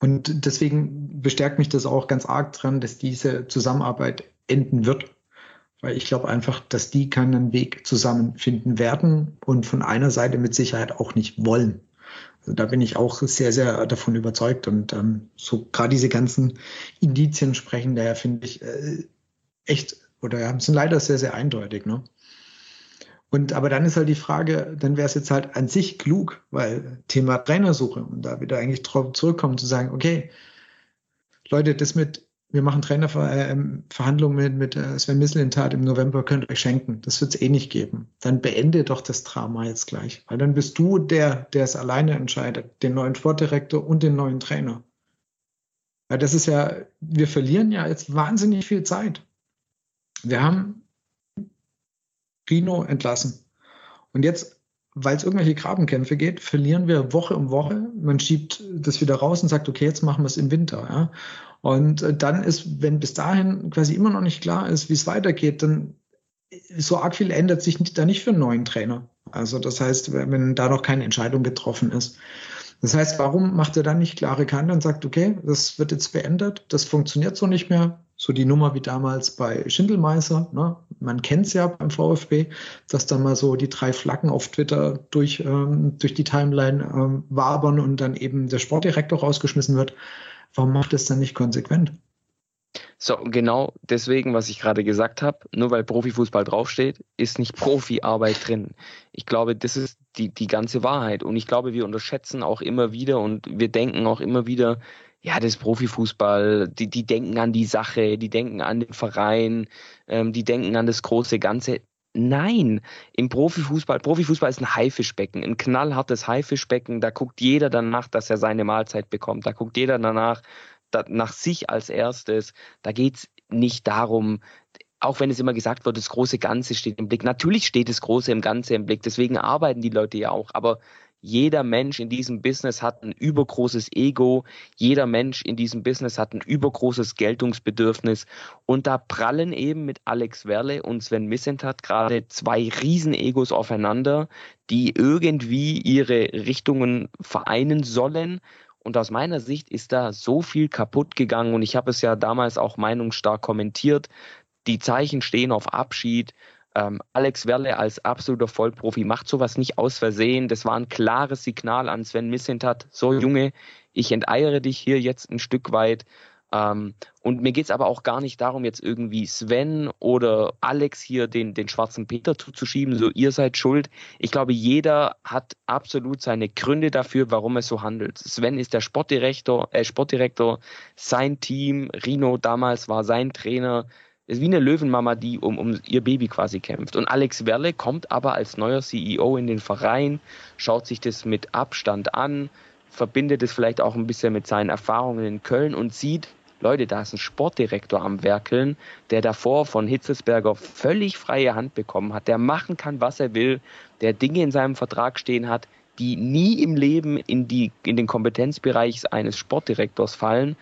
Und deswegen bestärkt mich das auch ganz arg dran, dass diese Zusammenarbeit enden wird. Weil ich glaube einfach, dass die keinen Weg zusammenfinden werden und von einer Seite mit Sicherheit auch nicht wollen. Also da bin ich auch sehr, sehr davon überzeugt. Und ähm, so gerade diese ganzen Indizien sprechen daher, finde ich, äh, echt, oder ja, sind leider sehr, sehr eindeutig. Ne? Und aber dann ist halt die Frage, dann wäre es jetzt halt an sich klug, weil Thema Trainersuche und da wieder eigentlich drauf zurückkommen zu sagen, okay, Leute, das mit, wir machen Trainerverhandlungen äh, mit, mit äh, Sven Mislintat im November, könnt ihr euch schenken. Das wird es eh nicht geben. Dann beende doch das Drama jetzt gleich. Weil dann bist du der, der es alleine entscheidet, den neuen Sportdirektor und den neuen Trainer. Weil das ist ja, wir verlieren ja jetzt wahnsinnig viel Zeit. Wir haben Rino entlassen. Und jetzt, weil es irgendwelche Grabenkämpfe geht, verlieren wir Woche um Woche. Man schiebt das wieder raus und sagt, okay, jetzt machen wir es im Winter. Ja? Und äh, dann ist, wenn bis dahin quasi immer noch nicht klar ist, wie es weitergeht, dann so arg viel ändert sich da nicht für einen neuen Trainer. Also das heißt, wenn da noch keine Entscheidung getroffen ist. Das heißt, warum macht er dann nicht klare Kante und sagt, okay, das wird jetzt beendet, das funktioniert so nicht mehr, so die Nummer wie damals bei Schindelmeißer. Ne? Man kennt es ja beim VfB, dass dann mal so die drei Flaggen auf Twitter durch, ähm, durch die Timeline ähm, wabern und dann eben der Sportdirektor rausgeschmissen wird. Warum macht es dann nicht konsequent? So, genau deswegen, was ich gerade gesagt habe, nur weil Profifußball draufsteht, ist nicht Profiarbeit drin. Ich glaube, das ist die, die ganze Wahrheit. Und ich glaube, wir unterschätzen auch immer wieder und wir denken auch immer wieder, ja, das Profifußball, die, die denken an die Sache, die denken an den Verein, ähm, die denken an das große Ganze. Nein, im Profifußball, Profifußball ist ein Haifischbecken, ein knallhartes Haifischbecken. Da guckt jeder danach, dass er seine Mahlzeit bekommt. Da guckt jeder danach, da, nach sich als erstes. Da geht's nicht darum, auch wenn es immer gesagt wird, das große Ganze steht im Blick. Natürlich steht das große im Ganze im Blick. Deswegen arbeiten die Leute ja auch. Aber jeder Mensch in diesem Business hat ein übergroßes Ego. Jeder Mensch in diesem Business hat ein übergroßes Geltungsbedürfnis. Und da prallen eben mit Alex Werle und Sven Missentat gerade zwei Riesenegos aufeinander, die irgendwie ihre Richtungen vereinen sollen. Und aus meiner Sicht ist da so viel kaputt gegangen. Und ich habe es ja damals auch meinungsstark kommentiert. Die Zeichen stehen auf Abschied. Ähm, Alex Werle als absoluter Vollprofi macht sowas nicht aus Versehen. Das war ein klares Signal an Sven Missentat. So Junge, ich enteiere dich hier jetzt ein Stück weit. Ähm, und mir geht's aber auch gar nicht darum, jetzt irgendwie Sven oder Alex hier den, den schwarzen Peter zuzuschieben, so ihr seid schuld. Ich glaube, jeder hat absolut seine Gründe dafür, warum es so handelt. Sven ist der Sportdirektor, äh, Sportdirektor, sein Team, Rino damals war sein Trainer, ist wie eine Löwenmama, die um, um ihr Baby quasi kämpft. Und Alex Werle kommt aber als neuer CEO in den Verein, schaut sich das mit Abstand an, verbindet es vielleicht auch ein bisschen mit seinen Erfahrungen in Köln und sieht, Leute, da ist ein Sportdirektor am Werkeln, der davor von Hitzelsberger völlig freie Hand bekommen hat, der machen kann, was er will, der Dinge in seinem Vertrag stehen hat, die nie im Leben in, die, in den Kompetenzbereich eines Sportdirektors fallen.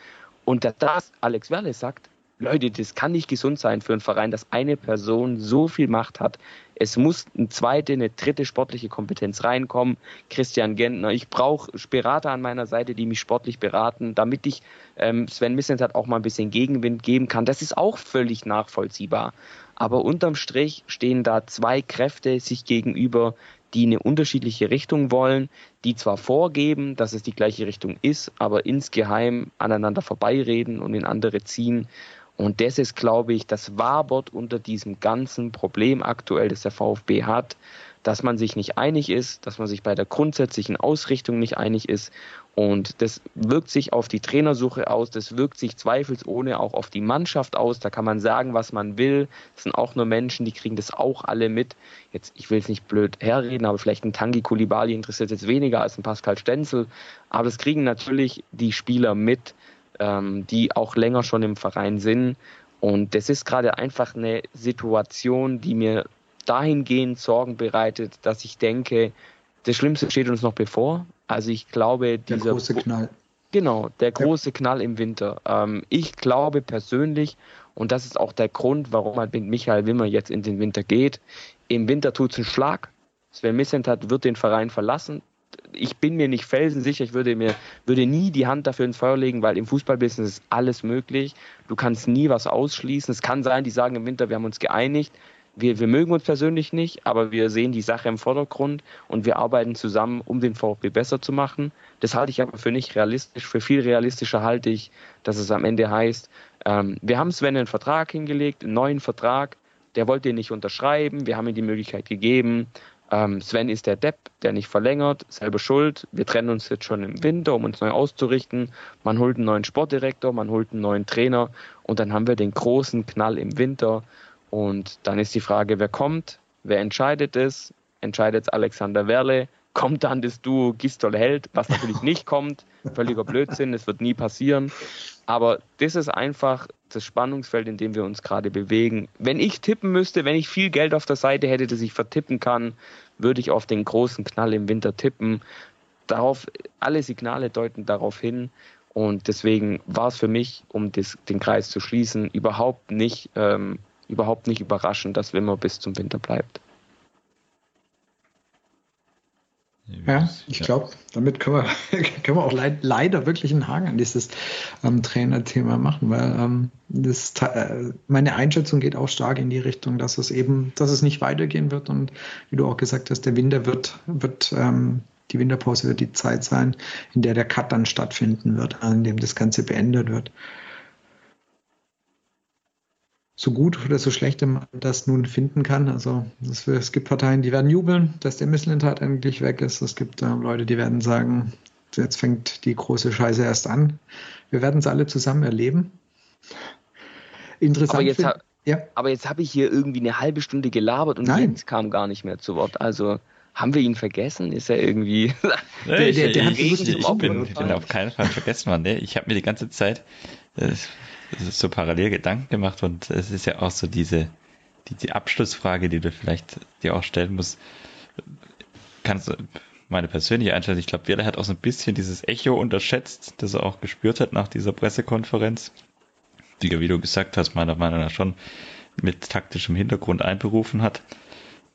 Und dass das Alex Werle sagt, Leute, das kann nicht gesund sein für einen Verein, dass eine Person so viel Macht hat. Es muss eine zweite, eine dritte sportliche Kompetenz reinkommen. Christian Gentner, ich brauche Berater an meiner Seite, die mich sportlich beraten, damit ich ähm, Sven Missentat auch mal ein bisschen Gegenwind geben kann. Das ist auch völlig nachvollziehbar. Aber unterm Strich stehen da zwei Kräfte sich gegenüber, die eine unterschiedliche Richtung wollen, die zwar vorgeben, dass es die gleiche Richtung ist, aber insgeheim aneinander vorbeireden und in andere ziehen. Und das ist, glaube ich, das wabert unter diesem ganzen Problem aktuell, das der VfB hat, dass man sich nicht einig ist, dass man sich bei der grundsätzlichen Ausrichtung nicht einig ist. Und das wirkt sich auf die Trainersuche aus, das wirkt sich zweifelsohne auch auf die Mannschaft aus. Da kann man sagen, was man will. Das sind auch nur Menschen, die kriegen das auch alle mit. Jetzt, ich will es nicht blöd herreden, aber vielleicht ein Tangi Kulibali interessiert jetzt weniger als ein Pascal Stenzel. Aber das kriegen natürlich die Spieler mit ähm, die auch länger schon im Verein sind. Und das ist gerade einfach eine Situation, die mir dahingehend Sorgen bereitet, dass ich denke, das Schlimmste steht uns noch bevor. Also ich glaube, dieser der große Knall. Genau, der große ja. Knall im Winter. Ähm, ich glaube persönlich, und das ist auch der Grund, warum halt mit Michael Wimmer jetzt in den Winter geht. Im Winter tut es einen Schlag. Sven Missentat wird den Verein verlassen ich bin mir nicht felsensicher, ich würde mir würde nie die Hand dafür ins Feuer legen, weil im Fußballbusiness ist alles möglich. Du kannst nie was ausschließen. Es kann sein, die sagen im Winter, wir haben uns geeinigt. Wir, wir mögen uns persönlich nicht, aber wir sehen die Sache im Vordergrund und wir arbeiten zusammen, um den VfB besser zu machen. Das halte ich aber für nicht realistisch. Für viel realistischer halte ich, dass es am Ende heißt, ähm, wir haben Sven einen Vertrag hingelegt, einen neuen Vertrag. Der wollte ihn nicht unterschreiben. Wir haben ihm die Möglichkeit gegeben. Ähm, Sven ist der Depp, der nicht verlängert, selber schuld. Wir trennen uns jetzt schon im Winter, um uns neu auszurichten. Man holt einen neuen Sportdirektor, man holt einen neuen Trainer und dann haben wir den großen Knall im Winter. Und dann ist die Frage, wer kommt, wer entscheidet es? Entscheidet Alexander Werle? Kommt dann das Duo Gistol Held, was natürlich nicht kommt. Völliger Blödsinn, es wird nie passieren. Aber das ist einfach das Spannungsfeld, in dem wir uns gerade bewegen. Wenn ich tippen müsste, wenn ich viel Geld auf der Seite hätte, das ich vertippen kann, würde ich auf den großen Knall im Winter tippen. Darauf, alle Signale deuten darauf hin. Und deswegen war es für mich, um das, den Kreis zu schließen, überhaupt nicht, ähm, überhaupt nicht überraschend, dass Wimmer bis zum Winter bleibt. Ja, ich glaube, damit können wir, <laughs> können wir auch leid, leider wirklich einen Haken an dieses ähm, Trainerthema machen, weil ähm, das, äh, meine Einschätzung geht auch stark in die Richtung, dass es eben, dass es nicht weitergehen wird und wie du auch gesagt hast, der Winter wird, wird ähm, die Winterpause wird die Zeit sein, in der der Cut dann stattfinden wird, an dem das Ganze beendet wird so gut oder so schlecht man das nun finden kann. Also es, es gibt Parteien, die werden jubeln, dass der Misslintat eigentlich weg ist. Es gibt äh, Leute, die werden sagen, jetzt fängt die große Scheiße erst an. Wir werden es alle zusammen erleben. Interessant. Aber jetzt, ha ja. jetzt habe ich hier irgendwie eine halbe Stunde gelabert und Nein. Jens kam gar nicht mehr zu Wort. Also haben wir ihn vergessen? Ist er irgendwie. <laughs> der, ich, der, der ich, ich, ich, bin, ich bin auf keinen Fall vergessen worden. Ne? Ich habe mir die ganze Zeit äh, so parallel Gedanken gemacht und es ist ja auch so diese die, die Abschlussfrage, die du vielleicht dir auch stellen musst. Kannst du meine persönliche Einstellung, ich glaube, Werder hat auch so ein bisschen dieses Echo unterschätzt, das er auch gespürt hat nach dieser Pressekonferenz, die er, wie du gesagt hast, meiner Meinung nach schon mit taktischem Hintergrund einberufen hat.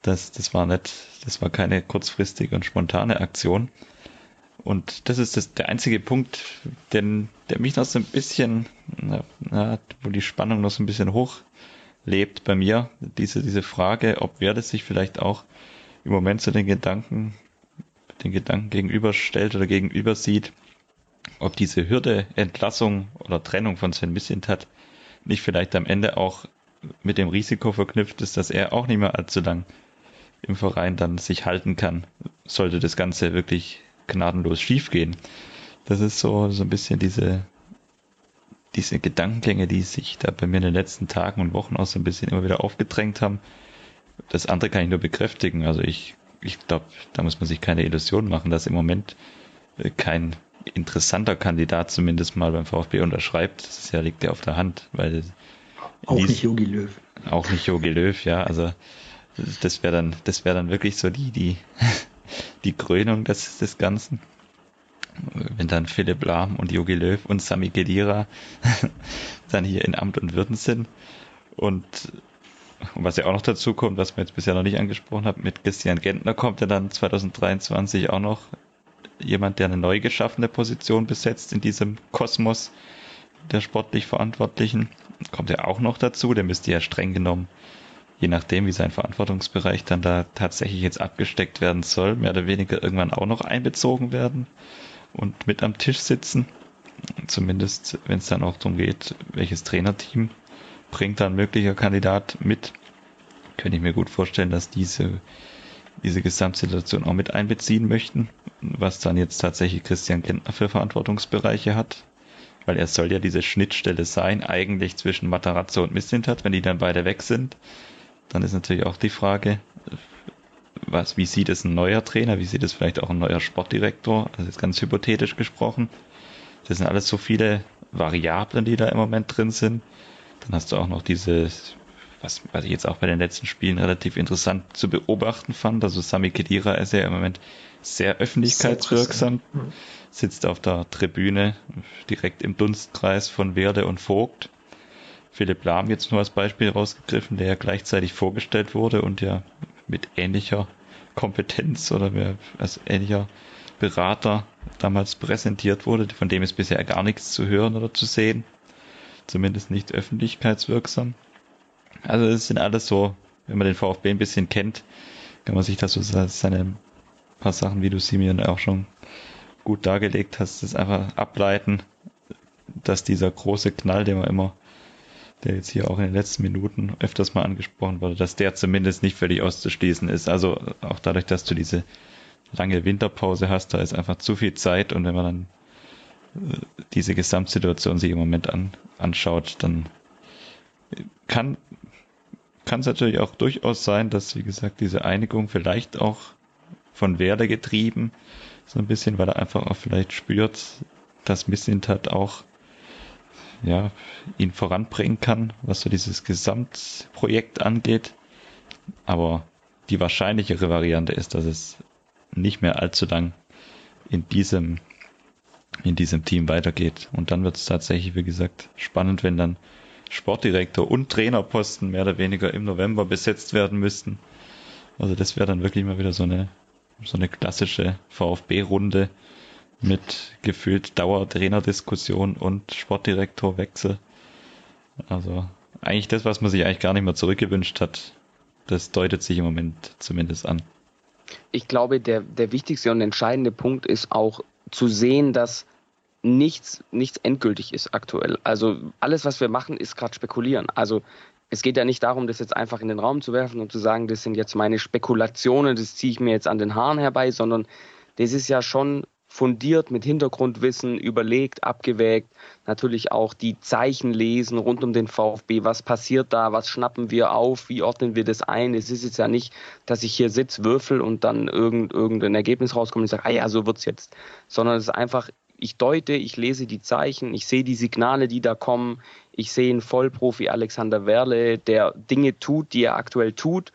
Das, das war nicht, das war keine kurzfristige und spontane Aktion. Und das ist das, der einzige Punkt, den, der mich noch so ein bisschen, na, wo die Spannung noch so ein bisschen hoch lebt bei mir, diese, diese Frage, ob wer das sich vielleicht auch im Moment zu den Gedanken, den Gedanken gegenüberstellt oder gegenüber sieht, ob diese Hürde, Entlassung oder Trennung von Sven Missint hat, nicht vielleicht am Ende auch mit dem Risiko verknüpft ist, dass er auch nicht mehr allzu lang im Verein dann sich halten kann, sollte das Ganze wirklich gnadenlos schiefgehen. Das ist so, so ein bisschen diese, diese Gedankengänge, die sich da bei mir in den letzten Tagen und Wochen auch so ein bisschen immer wieder aufgedrängt haben. Das andere kann ich nur bekräftigen. Also ich, ich glaube, da muss man sich keine Illusion machen, dass im Moment äh, kein interessanter Kandidat zumindest mal beim VfB unterschreibt. Das ja, liegt ja auf der Hand, weil auch nicht Jogi Löw. Auch nicht Jogi Löw, ja. Also das wäre dann, das wäre dann wirklich so die, die, die Krönung des, des Ganzen. Wenn dann Philipp Lahm und Jogi Löw und Sami Kedira <laughs> dann hier in Amt und Würden sind. Und, was ja auch noch dazu kommt, was wir jetzt bisher noch nicht angesprochen haben, mit Christian Gentner kommt ja dann 2023 auch noch jemand, der eine neu geschaffene Position besetzt in diesem Kosmos der sportlich Verantwortlichen. Kommt ja auch noch dazu, der müsste ja streng genommen je nachdem, wie sein Verantwortungsbereich dann da tatsächlich jetzt abgesteckt werden soll, mehr oder weniger irgendwann auch noch einbezogen werden und mit am Tisch sitzen. Zumindest, wenn es dann auch darum geht, welches Trainerteam bringt dann möglicher Kandidat mit, könnte ich mir gut vorstellen, dass diese, diese Gesamtsituation auch mit einbeziehen möchten, was dann jetzt tatsächlich Christian Kentner für Verantwortungsbereiche hat. Weil er soll ja diese Schnittstelle sein, eigentlich zwischen Matarazzo und Missintat, wenn die dann beide weg sind dann ist natürlich auch die Frage, was, wie sieht es ein neuer Trainer, wie sieht es vielleicht auch ein neuer Sportdirektor, also jetzt ganz hypothetisch gesprochen. Das sind alles so viele Variablen, die da im Moment drin sind. Dann hast du auch noch diese, was, was ich jetzt auch bei den letzten Spielen relativ interessant zu beobachten fand. Also Sami Kedira ist ja im Moment sehr öffentlichkeitswirksam, sitzt auf der Tribüne direkt im Dunstkreis von Werde und Vogt Philipp Lahm jetzt nur als Beispiel rausgegriffen, der ja gleichzeitig vorgestellt wurde und ja mit ähnlicher Kompetenz oder als ähnlicher Berater damals präsentiert wurde, von dem ist bisher gar nichts zu hören oder zu sehen. Zumindest nicht öffentlichkeitswirksam. Also es sind alles so, wenn man den VfB ein bisschen kennt, kann man sich da so seine paar Sachen, wie du mir auch schon gut dargelegt hast, das einfach ableiten, dass dieser große Knall, den man immer der jetzt hier auch in den letzten Minuten öfters mal angesprochen wurde, dass der zumindest nicht völlig auszuschließen ist. Also auch dadurch, dass du diese lange Winterpause hast, da ist einfach zu viel Zeit und wenn man dann äh, diese Gesamtsituation sich im Moment an, anschaut, dann kann kann es natürlich auch durchaus sein, dass, wie gesagt, diese Einigung vielleicht auch von Werder getrieben, so ein bisschen, weil er einfach auch vielleicht spürt, dass Missintat auch ja, ihn voranbringen kann, was so dieses Gesamtprojekt angeht. Aber die wahrscheinlichere Variante ist, dass es nicht mehr allzu lang in diesem, in diesem Team weitergeht. Und dann wird es tatsächlich, wie gesagt, spannend, wenn dann Sportdirektor und Trainerposten mehr oder weniger im November besetzt werden müssten. Also das wäre dann wirklich mal wieder so eine, so eine klassische VfB-Runde, mit gefühlt Dauertrainerdiskussion und Sportdirektorwechsel. Also eigentlich das, was man sich eigentlich gar nicht mehr zurückgewünscht hat, das deutet sich im Moment zumindest an. Ich glaube, der, der wichtigste und entscheidende Punkt ist auch zu sehen, dass nichts, nichts endgültig ist aktuell. Also alles, was wir machen, ist gerade spekulieren. Also es geht ja nicht darum, das jetzt einfach in den Raum zu werfen und zu sagen, das sind jetzt meine Spekulationen, das ziehe ich mir jetzt an den Haaren herbei, sondern das ist ja schon fundiert mit Hintergrundwissen überlegt, abgewägt, natürlich auch die Zeichen lesen rund um den VfB, was passiert da, was schnappen wir auf, wie ordnen wir das ein. Es ist jetzt ja nicht, dass ich hier sitze, würfel und dann irgend, irgendein Ergebnis rauskommt und sage, ah ja, so wird's jetzt, sondern es ist einfach, ich deute, ich lese die Zeichen, ich sehe die Signale, die da kommen, ich sehe einen Vollprofi Alexander Werle, der Dinge tut, die er aktuell tut,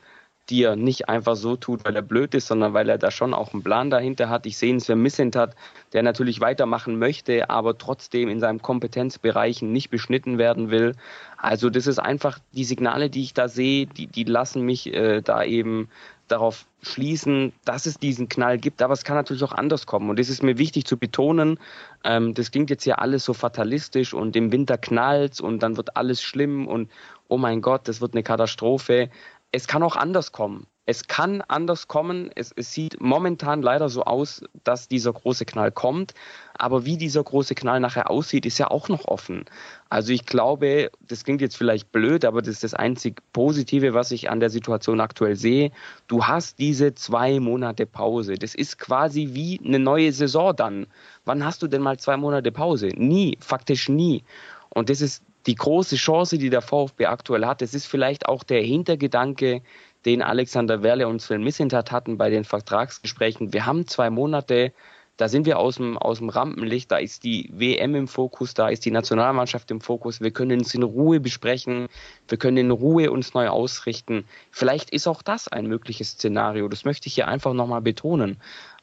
die er nicht einfach so tut, weil er blöd ist, sondern weil er da schon auch einen Plan dahinter hat. Ich sehe einen Sven Missent hat, der natürlich weitermachen möchte, aber trotzdem in seinem Kompetenzbereichen nicht beschnitten werden will. Also das ist einfach die Signale, die ich da sehe, die, die lassen mich äh, da eben darauf schließen, dass es diesen Knall gibt, aber es kann natürlich auch anders kommen. Und das ist mir wichtig zu betonen. Ähm, das klingt jetzt ja alles so fatalistisch und im Winter knallt und dann wird alles schlimm und oh mein Gott, das wird eine Katastrophe es kann auch anders kommen. Es kann anders kommen. Es, es, sieht momentan leider so aus, dass dieser große Knall kommt. Aber wie dieser große Knall nachher aussieht, ist ja auch noch offen. Also ich glaube, das klingt jetzt vielleicht blöd, aber das ist das einzig Positive, was ich an der Situation aktuell sehe. Du hast diese zwei Monate Pause. Das ist quasi wie eine neue Saison dann. Wann hast du denn mal zwei Monate Pause? Nie, faktisch nie. Und das ist die große Chance, die der VfB aktuell hat, das ist vielleicht auch der Hintergedanke, den Alexander Werle und Sven Missentat hatten bei den Vertragsgesprächen. Wir haben zwei Monate, da sind wir aus dem, aus dem Rampenlicht, da ist die WM im Fokus, da ist die Nationalmannschaft im Fokus. Wir können uns in Ruhe besprechen, wir können in Ruhe uns neu ausrichten. Vielleicht ist auch das ein mögliches Szenario. Das möchte ich hier einfach nochmal betonen.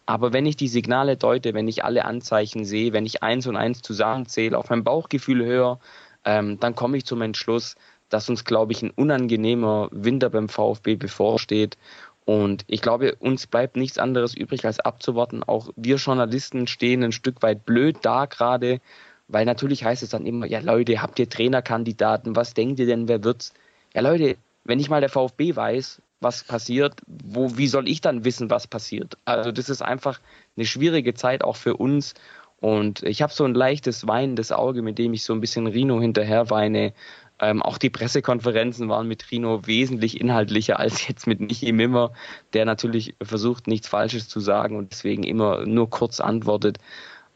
Aber wenn ich die Signale deute, wenn ich alle Anzeichen sehe, wenn ich eins und eins zusammenzähle, auf mein Bauchgefühl höre, ähm, dann komme ich zum Entschluss, dass uns, glaube ich, ein unangenehmer Winter beim VfB bevorsteht. Und ich glaube, uns bleibt nichts anderes übrig, als abzuwarten. Auch wir Journalisten stehen ein Stück weit blöd da gerade, weil natürlich heißt es dann immer, ja Leute, habt ihr Trainerkandidaten? Was denkt ihr denn, wer wird's? Ja Leute, wenn nicht mal der VfB weiß, was passiert, wo, wie soll ich dann wissen, was passiert? Also das ist einfach eine schwierige Zeit auch für uns. Und ich habe so ein leichtes weinendes Auge, mit dem ich so ein bisschen Rino hinterher weine. Ähm, auch die Pressekonferenzen waren mit Rino wesentlich inhaltlicher als jetzt mit Michi Mimmer, der natürlich versucht, nichts Falsches zu sagen und deswegen immer nur kurz antwortet.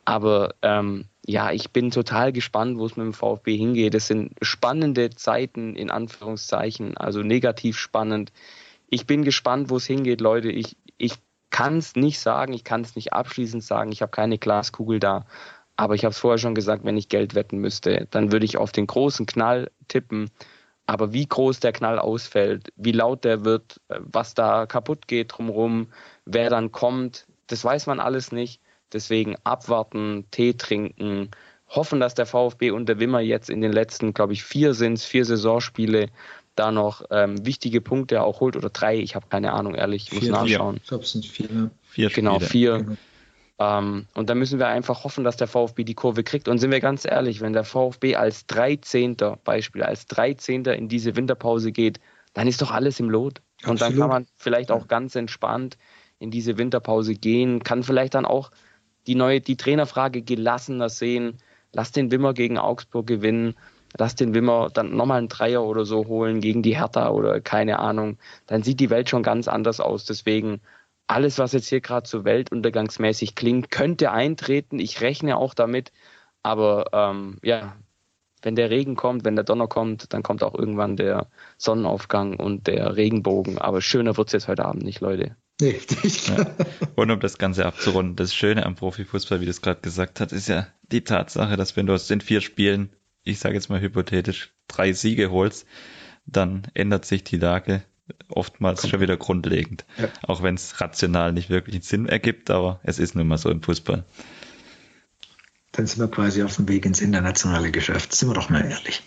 Aber ähm, ja, ich bin total gespannt, wo es mit dem VfB hingeht. Es sind spannende Zeiten in Anführungszeichen, also negativ spannend. Ich bin gespannt, wo es hingeht, Leute. Ich, ich kann es nicht sagen, ich kann es nicht abschließend sagen, ich habe keine Glaskugel da. Aber ich habe es vorher schon gesagt, wenn ich Geld wetten müsste, dann würde ich auf den großen Knall tippen. Aber wie groß der Knall ausfällt, wie laut der wird, was da kaputt geht drumherum, wer dann kommt, das weiß man alles nicht. Deswegen abwarten, Tee trinken, hoffen, dass der VfB und der Wimmer jetzt in den letzten, glaube ich, vier sind vier Saisonspiele da noch ähm, wichtige Punkte auch holt oder drei, ich habe keine Ahnung, ehrlich, ich muss vier, nachschauen. Ich glaube, es sind vier. Vier Genau, vier. Genau. Ähm, und da müssen wir einfach hoffen, dass der VfB die Kurve kriegt. Und sind wir ganz ehrlich, wenn der VfB als 13. Beispiel, als 13. in diese Winterpause geht, dann ist doch alles im Lot. Und dann kann man vielleicht auch ganz entspannt in diese Winterpause gehen, kann vielleicht dann auch die neue, die Trainerfrage gelassener sehen. Lass den Wimmer gegen Augsburg gewinnen lass den Wimmer dann nochmal einen Dreier oder so holen gegen die Hertha oder keine Ahnung, dann sieht die Welt schon ganz anders aus. Deswegen alles, was jetzt hier gerade so weltuntergangsmäßig klingt, könnte eintreten. Ich rechne auch damit. Aber ähm, ja, wenn der Regen kommt, wenn der Donner kommt, dann kommt auch irgendwann der Sonnenaufgang und der Regenbogen. Aber schöner wird es jetzt heute Abend nicht, Leute. <laughs> Nicht. Ja. Und um das Ganze abzurunden, das Schöne am Profifußball, wie du es gerade gesagt hast, ist ja die Tatsache, dass wenn du aus den vier Spielen ich sage jetzt mal hypothetisch, drei Siege holst, dann ändert sich die Lage oftmals schon wieder grundlegend. Ja. Auch wenn es rational nicht wirklich einen Sinn ergibt, aber es ist nun mal so im Fußball. Dann sind wir quasi auf dem Weg ins internationale Geschäft, sind wir doch mal ehrlich.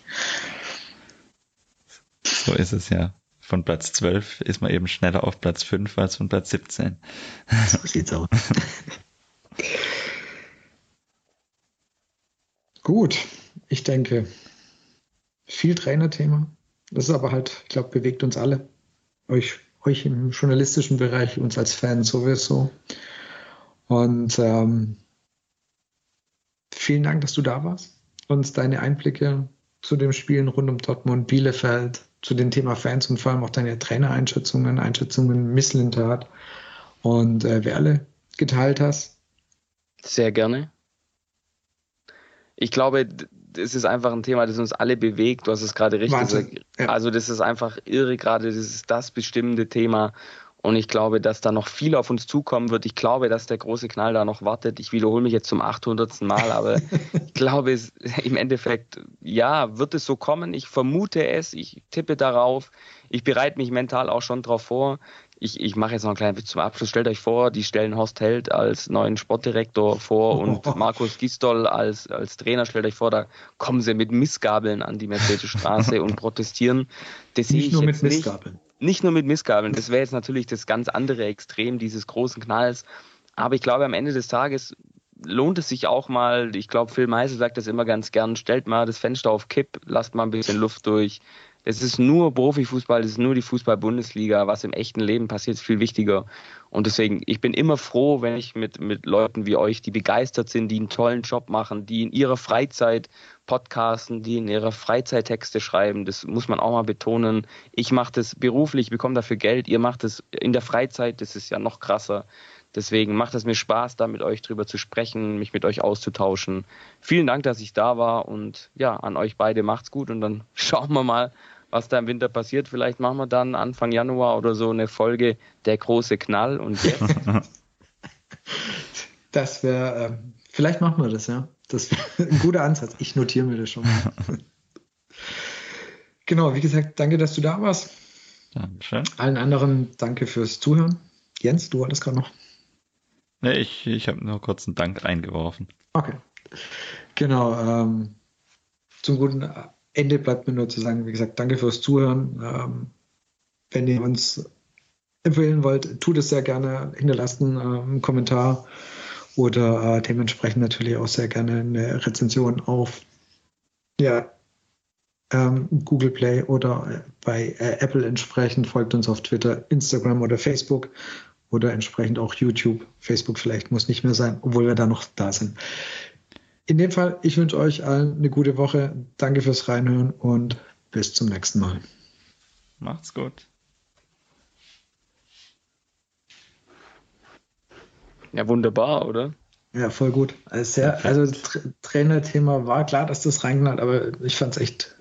So ist es ja. Von Platz 12 ist man eben schneller auf Platz 5 als von Platz 17. So sieht's aus. <laughs> Gut, ich denke, viel Trainerthema. Das ist aber halt, ich glaube, bewegt uns alle. Euch, euch im journalistischen Bereich, uns als Fans sowieso. Und ähm, vielen Dank, dass du da warst. Uns deine Einblicke zu den Spielen rund um Dortmund, Bielefeld, zu dem Thema Fans und vor allem auch deine Trainereinschätzungen, Einschätzungen Misslintat und äh, Werle geteilt hast. Sehr gerne. Ich glaube, es ist einfach ein Thema, das uns alle bewegt. Du hast es gerade richtig Wahnsinn. gesagt. Ja. Also das ist einfach irre gerade. Das ist das bestimmende Thema. Und ich glaube, dass da noch viel auf uns zukommen wird. Ich glaube, dass der große Knall da noch wartet. Ich wiederhole mich jetzt zum 800. Mal, aber <laughs> ich glaube, es, im Endeffekt, ja, wird es so kommen. Ich vermute es. Ich tippe darauf. Ich bereite mich mental auch schon darauf vor. Ich, ich mache jetzt noch einen kleinen Witz zum Abschluss. Stellt euch vor, die stellen Horst Held als neuen Sportdirektor vor und <laughs> Markus Gistol als, als Trainer. Stellt euch vor, da kommen sie mit Missgabeln an die Mercedesstraße und protestieren. Das nicht nur mit Missgabeln. Nicht nicht nur mit Missgabeln, das wäre jetzt natürlich das ganz andere Extrem dieses großen Knalls. Aber ich glaube, am Ende des Tages lohnt es sich auch mal, ich glaube, Phil Meisel sagt das immer ganz gern, stellt mal das Fenster auf Kipp, lasst mal ein bisschen Luft durch. Es ist nur Profifußball, es ist nur die Fußball-Bundesliga. Was im echten Leben passiert, ist viel wichtiger. Und deswegen, ich bin immer froh, wenn ich mit, mit Leuten wie euch, die begeistert sind, die einen tollen Job machen, die in ihrer Freizeit podcasten, die in ihrer Freizeit Texte schreiben. Das muss man auch mal betonen. Ich mache das beruflich, bekomme dafür Geld. Ihr macht es in der Freizeit, das ist ja noch krasser. Deswegen macht es mir Spaß, da mit euch drüber zu sprechen, mich mit euch auszutauschen. Vielen Dank, dass ich da war und ja, an euch beide macht's gut und dann <laughs> schauen wir mal, was da im Winter passiert. Vielleicht machen wir dann Anfang Januar oder so eine Folge Der große Knall und jetzt. <laughs> Das wäre, äh, vielleicht machen wir das, ja. Das wäre <laughs> ein guter Ansatz. Ich notiere mir das schon mal. <laughs> genau, wie gesagt, danke, dass du da warst. Dankeschön. Allen anderen danke fürs Zuhören. Jens, du hattest gerade noch. Nee, ich, ich habe nur kurz einen Dank eingeworfen. Okay. Genau. Ähm, zum guten Ende bleibt mir nur zu sagen, wie gesagt, danke fürs Zuhören. Ähm, wenn ihr uns empfehlen wollt, tut es sehr gerne, hinterlasst einen, äh, einen Kommentar oder äh, dementsprechend natürlich auch sehr gerne eine Rezension auf ja, ähm, Google Play oder bei äh, Apple entsprechend. Folgt uns auf Twitter, Instagram oder Facebook oder entsprechend auch YouTube. Facebook vielleicht muss nicht mehr sein, obwohl wir da noch da sind. In dem Fall, ich wünsche euch allen eine gute Woche. Danke fürs Reinhören und bis zum nächsten Mal. Macht's gut. Ja, wunderbar, oder? Ja, voll gut. Also, sehr, also Trainerthema war klar, dass das reinknallt, aber ich fand es echt.